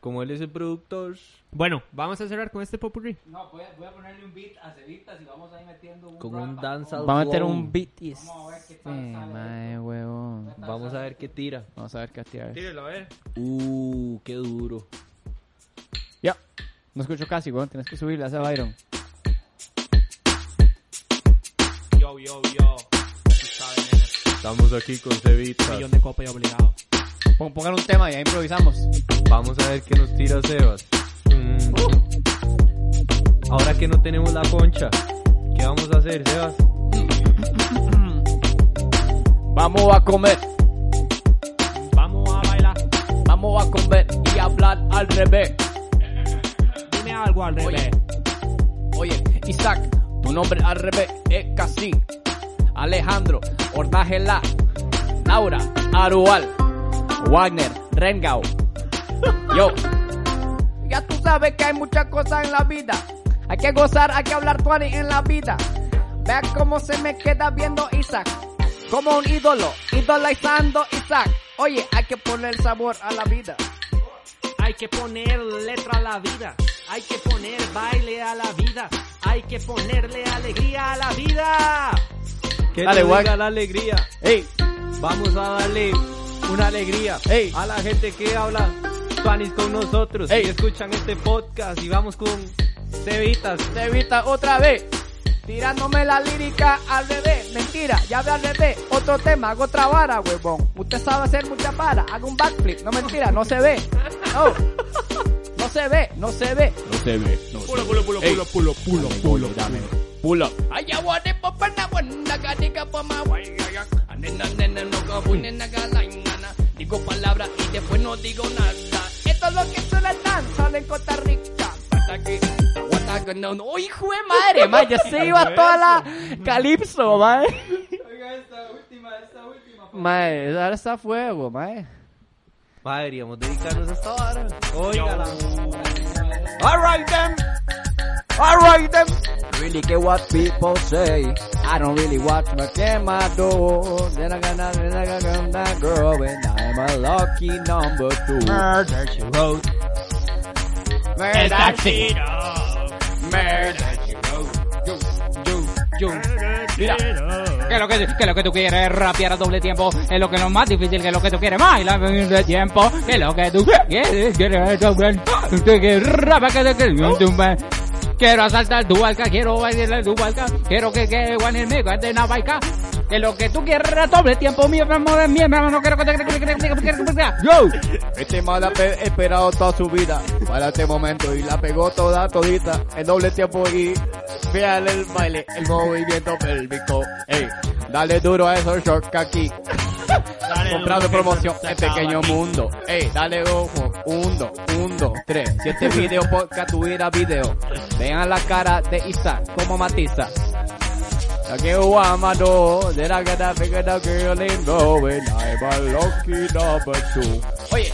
como él es el productor, Bueno, vamos a cerrar con este popurrí. No, voy a, voy a ponerle un beat a Cevitas y vamos ahí metiendo un con rap un a- dancehall Va a meter un beat y... Vamos a ver qué tal sale. mae, huevón. Vamos a ver qué tira. Vamos a ver qué tirar. Tírelo, a ver. Uh, qué duro. Ya, no escucho casi, weón, tienes que subirle a ese Byron. Yo, yo, yo. Estamos aquí con Cevita. Millón de copa y obligado. Pon- Pongan un tema y ahí improvisamos. Vamos a ver qué nos tira Sebas. Mm. Ahora que no tenemos la concha, ¿qué vamos a hacer, Sebas? Vamos a comer, Vamos a bailar. vamos a comer y hablar al revés. Dime algo al revés. Oye, Isaac, tu nombre al revés es casi. Alejandro, ordájela. Laura, Arual, Wagner, Rengau. [LAUGHS] Yo. Ya tú sabes que hay muchas cosas en la vida. Hay que gozar, hay que hablar tuani en la vida. Vea cómo se me queda viendo Isaac. Como un ídolo, idolizando Isaac. Oye, hay que poner sabor a la vida. Hay que poner letra a la vida. Hay que poner baile a la vida. Hay que ponerle alegría a la vida. Que Dale, te diga la alegría. Ey, Vamos a darle una alegría Ey. a la gente que habla Spanish con nosotros Ey. y escuchan este podcast y vamos con Cevitas. te evita otra vez. Tirándome la lírica al revés. Mentira, ya ve al revés. Otro tema, hago otra vara, huevón. Usted sabe hacer mucha vara. Hago un backflip. No mentira, no se ve. No. No se ve, no se ve. No se ve, no Pulo, se pulo, ve. pulo, pulo, pulo, pulo, dame, pulo, oye, dame. pulo. Pull up. Ay, ya guardé por pena, buena, gatica, por más guay, ay, ay. Nena, nena, no como nena, gala, nana. Digo palabras y después no digo nada. Esto es lo que suena solo en Costa Rica. No, no. ¡Oh, hijo de madre, ma! Ya se iba toda la calipso, ma. Mae, ahora está fuego, mae. Ma, deberíamos dedicarnos a esta vara. Óigala. Alright then. Alright then. Really care what people say. I don't really watch my camera door. Then I got then I got that girl and I'm a lucky number two. Murder she wrote. Murder she Murder Mira, que lo que, que lo que tú quieres es rapear a doble tiempo. Es lo que es lo más difícil que lo que tú quieres. Bailar de tiempo. Que lo que tú quieres quieres doble tú quieres rapear que que tú quiero asaltar tu balca quiero bailar tu balca quiero que que igual en mi de una baica que lo que tú quieres es doble tiempo mi amor mi hermano quiero que te yo Este mal ha pe- esperado toda su vida para este momento y la pegó toda todita en doble tiempo y vean el baile, el movimiento pélvico. Ey, dale duro a esos shorts aquí. Comprando promoción en pequeño mundo. Ey, dale ojo. Un, dos, un, dos, tres. Si este video podcast tuviera video, vean la cara de Isaac como matiza. La que Amado, then I gotta figure the girl in going. I'm a lucky number two. Oye,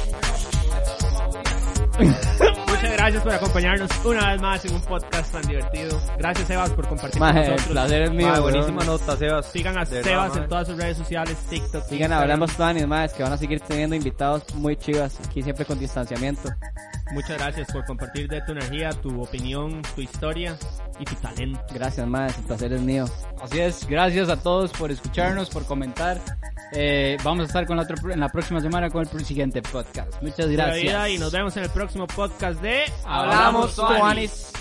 Muchas gracias por acompañarnos una vez más en un podcast tan divertido. Gracias, Sebas, por compartir Maje, con el nosotros. placer es mío. Ma, weón. buenísima nota, Sebas. Sigan a De verdad, Sebas ma. en todas sus redes sociales, TikTok. Sigan Instagram. hablando Spanish, más que van a seguir teniendo invitados muy chivas, aquí siempre con distanciamiento. Muchas gracias por compartir de tu energía, tu opinión, tu historia y tu talento. Gracias, más, el placer es mío. Así es, gracias a todos por escucharnos, por comentar. Eh, vamos a estar con la en la próxima semana con el siguiente podcast. Muchas gracias. Y nos vemos en el próximo podcast de Hablamos Juanis.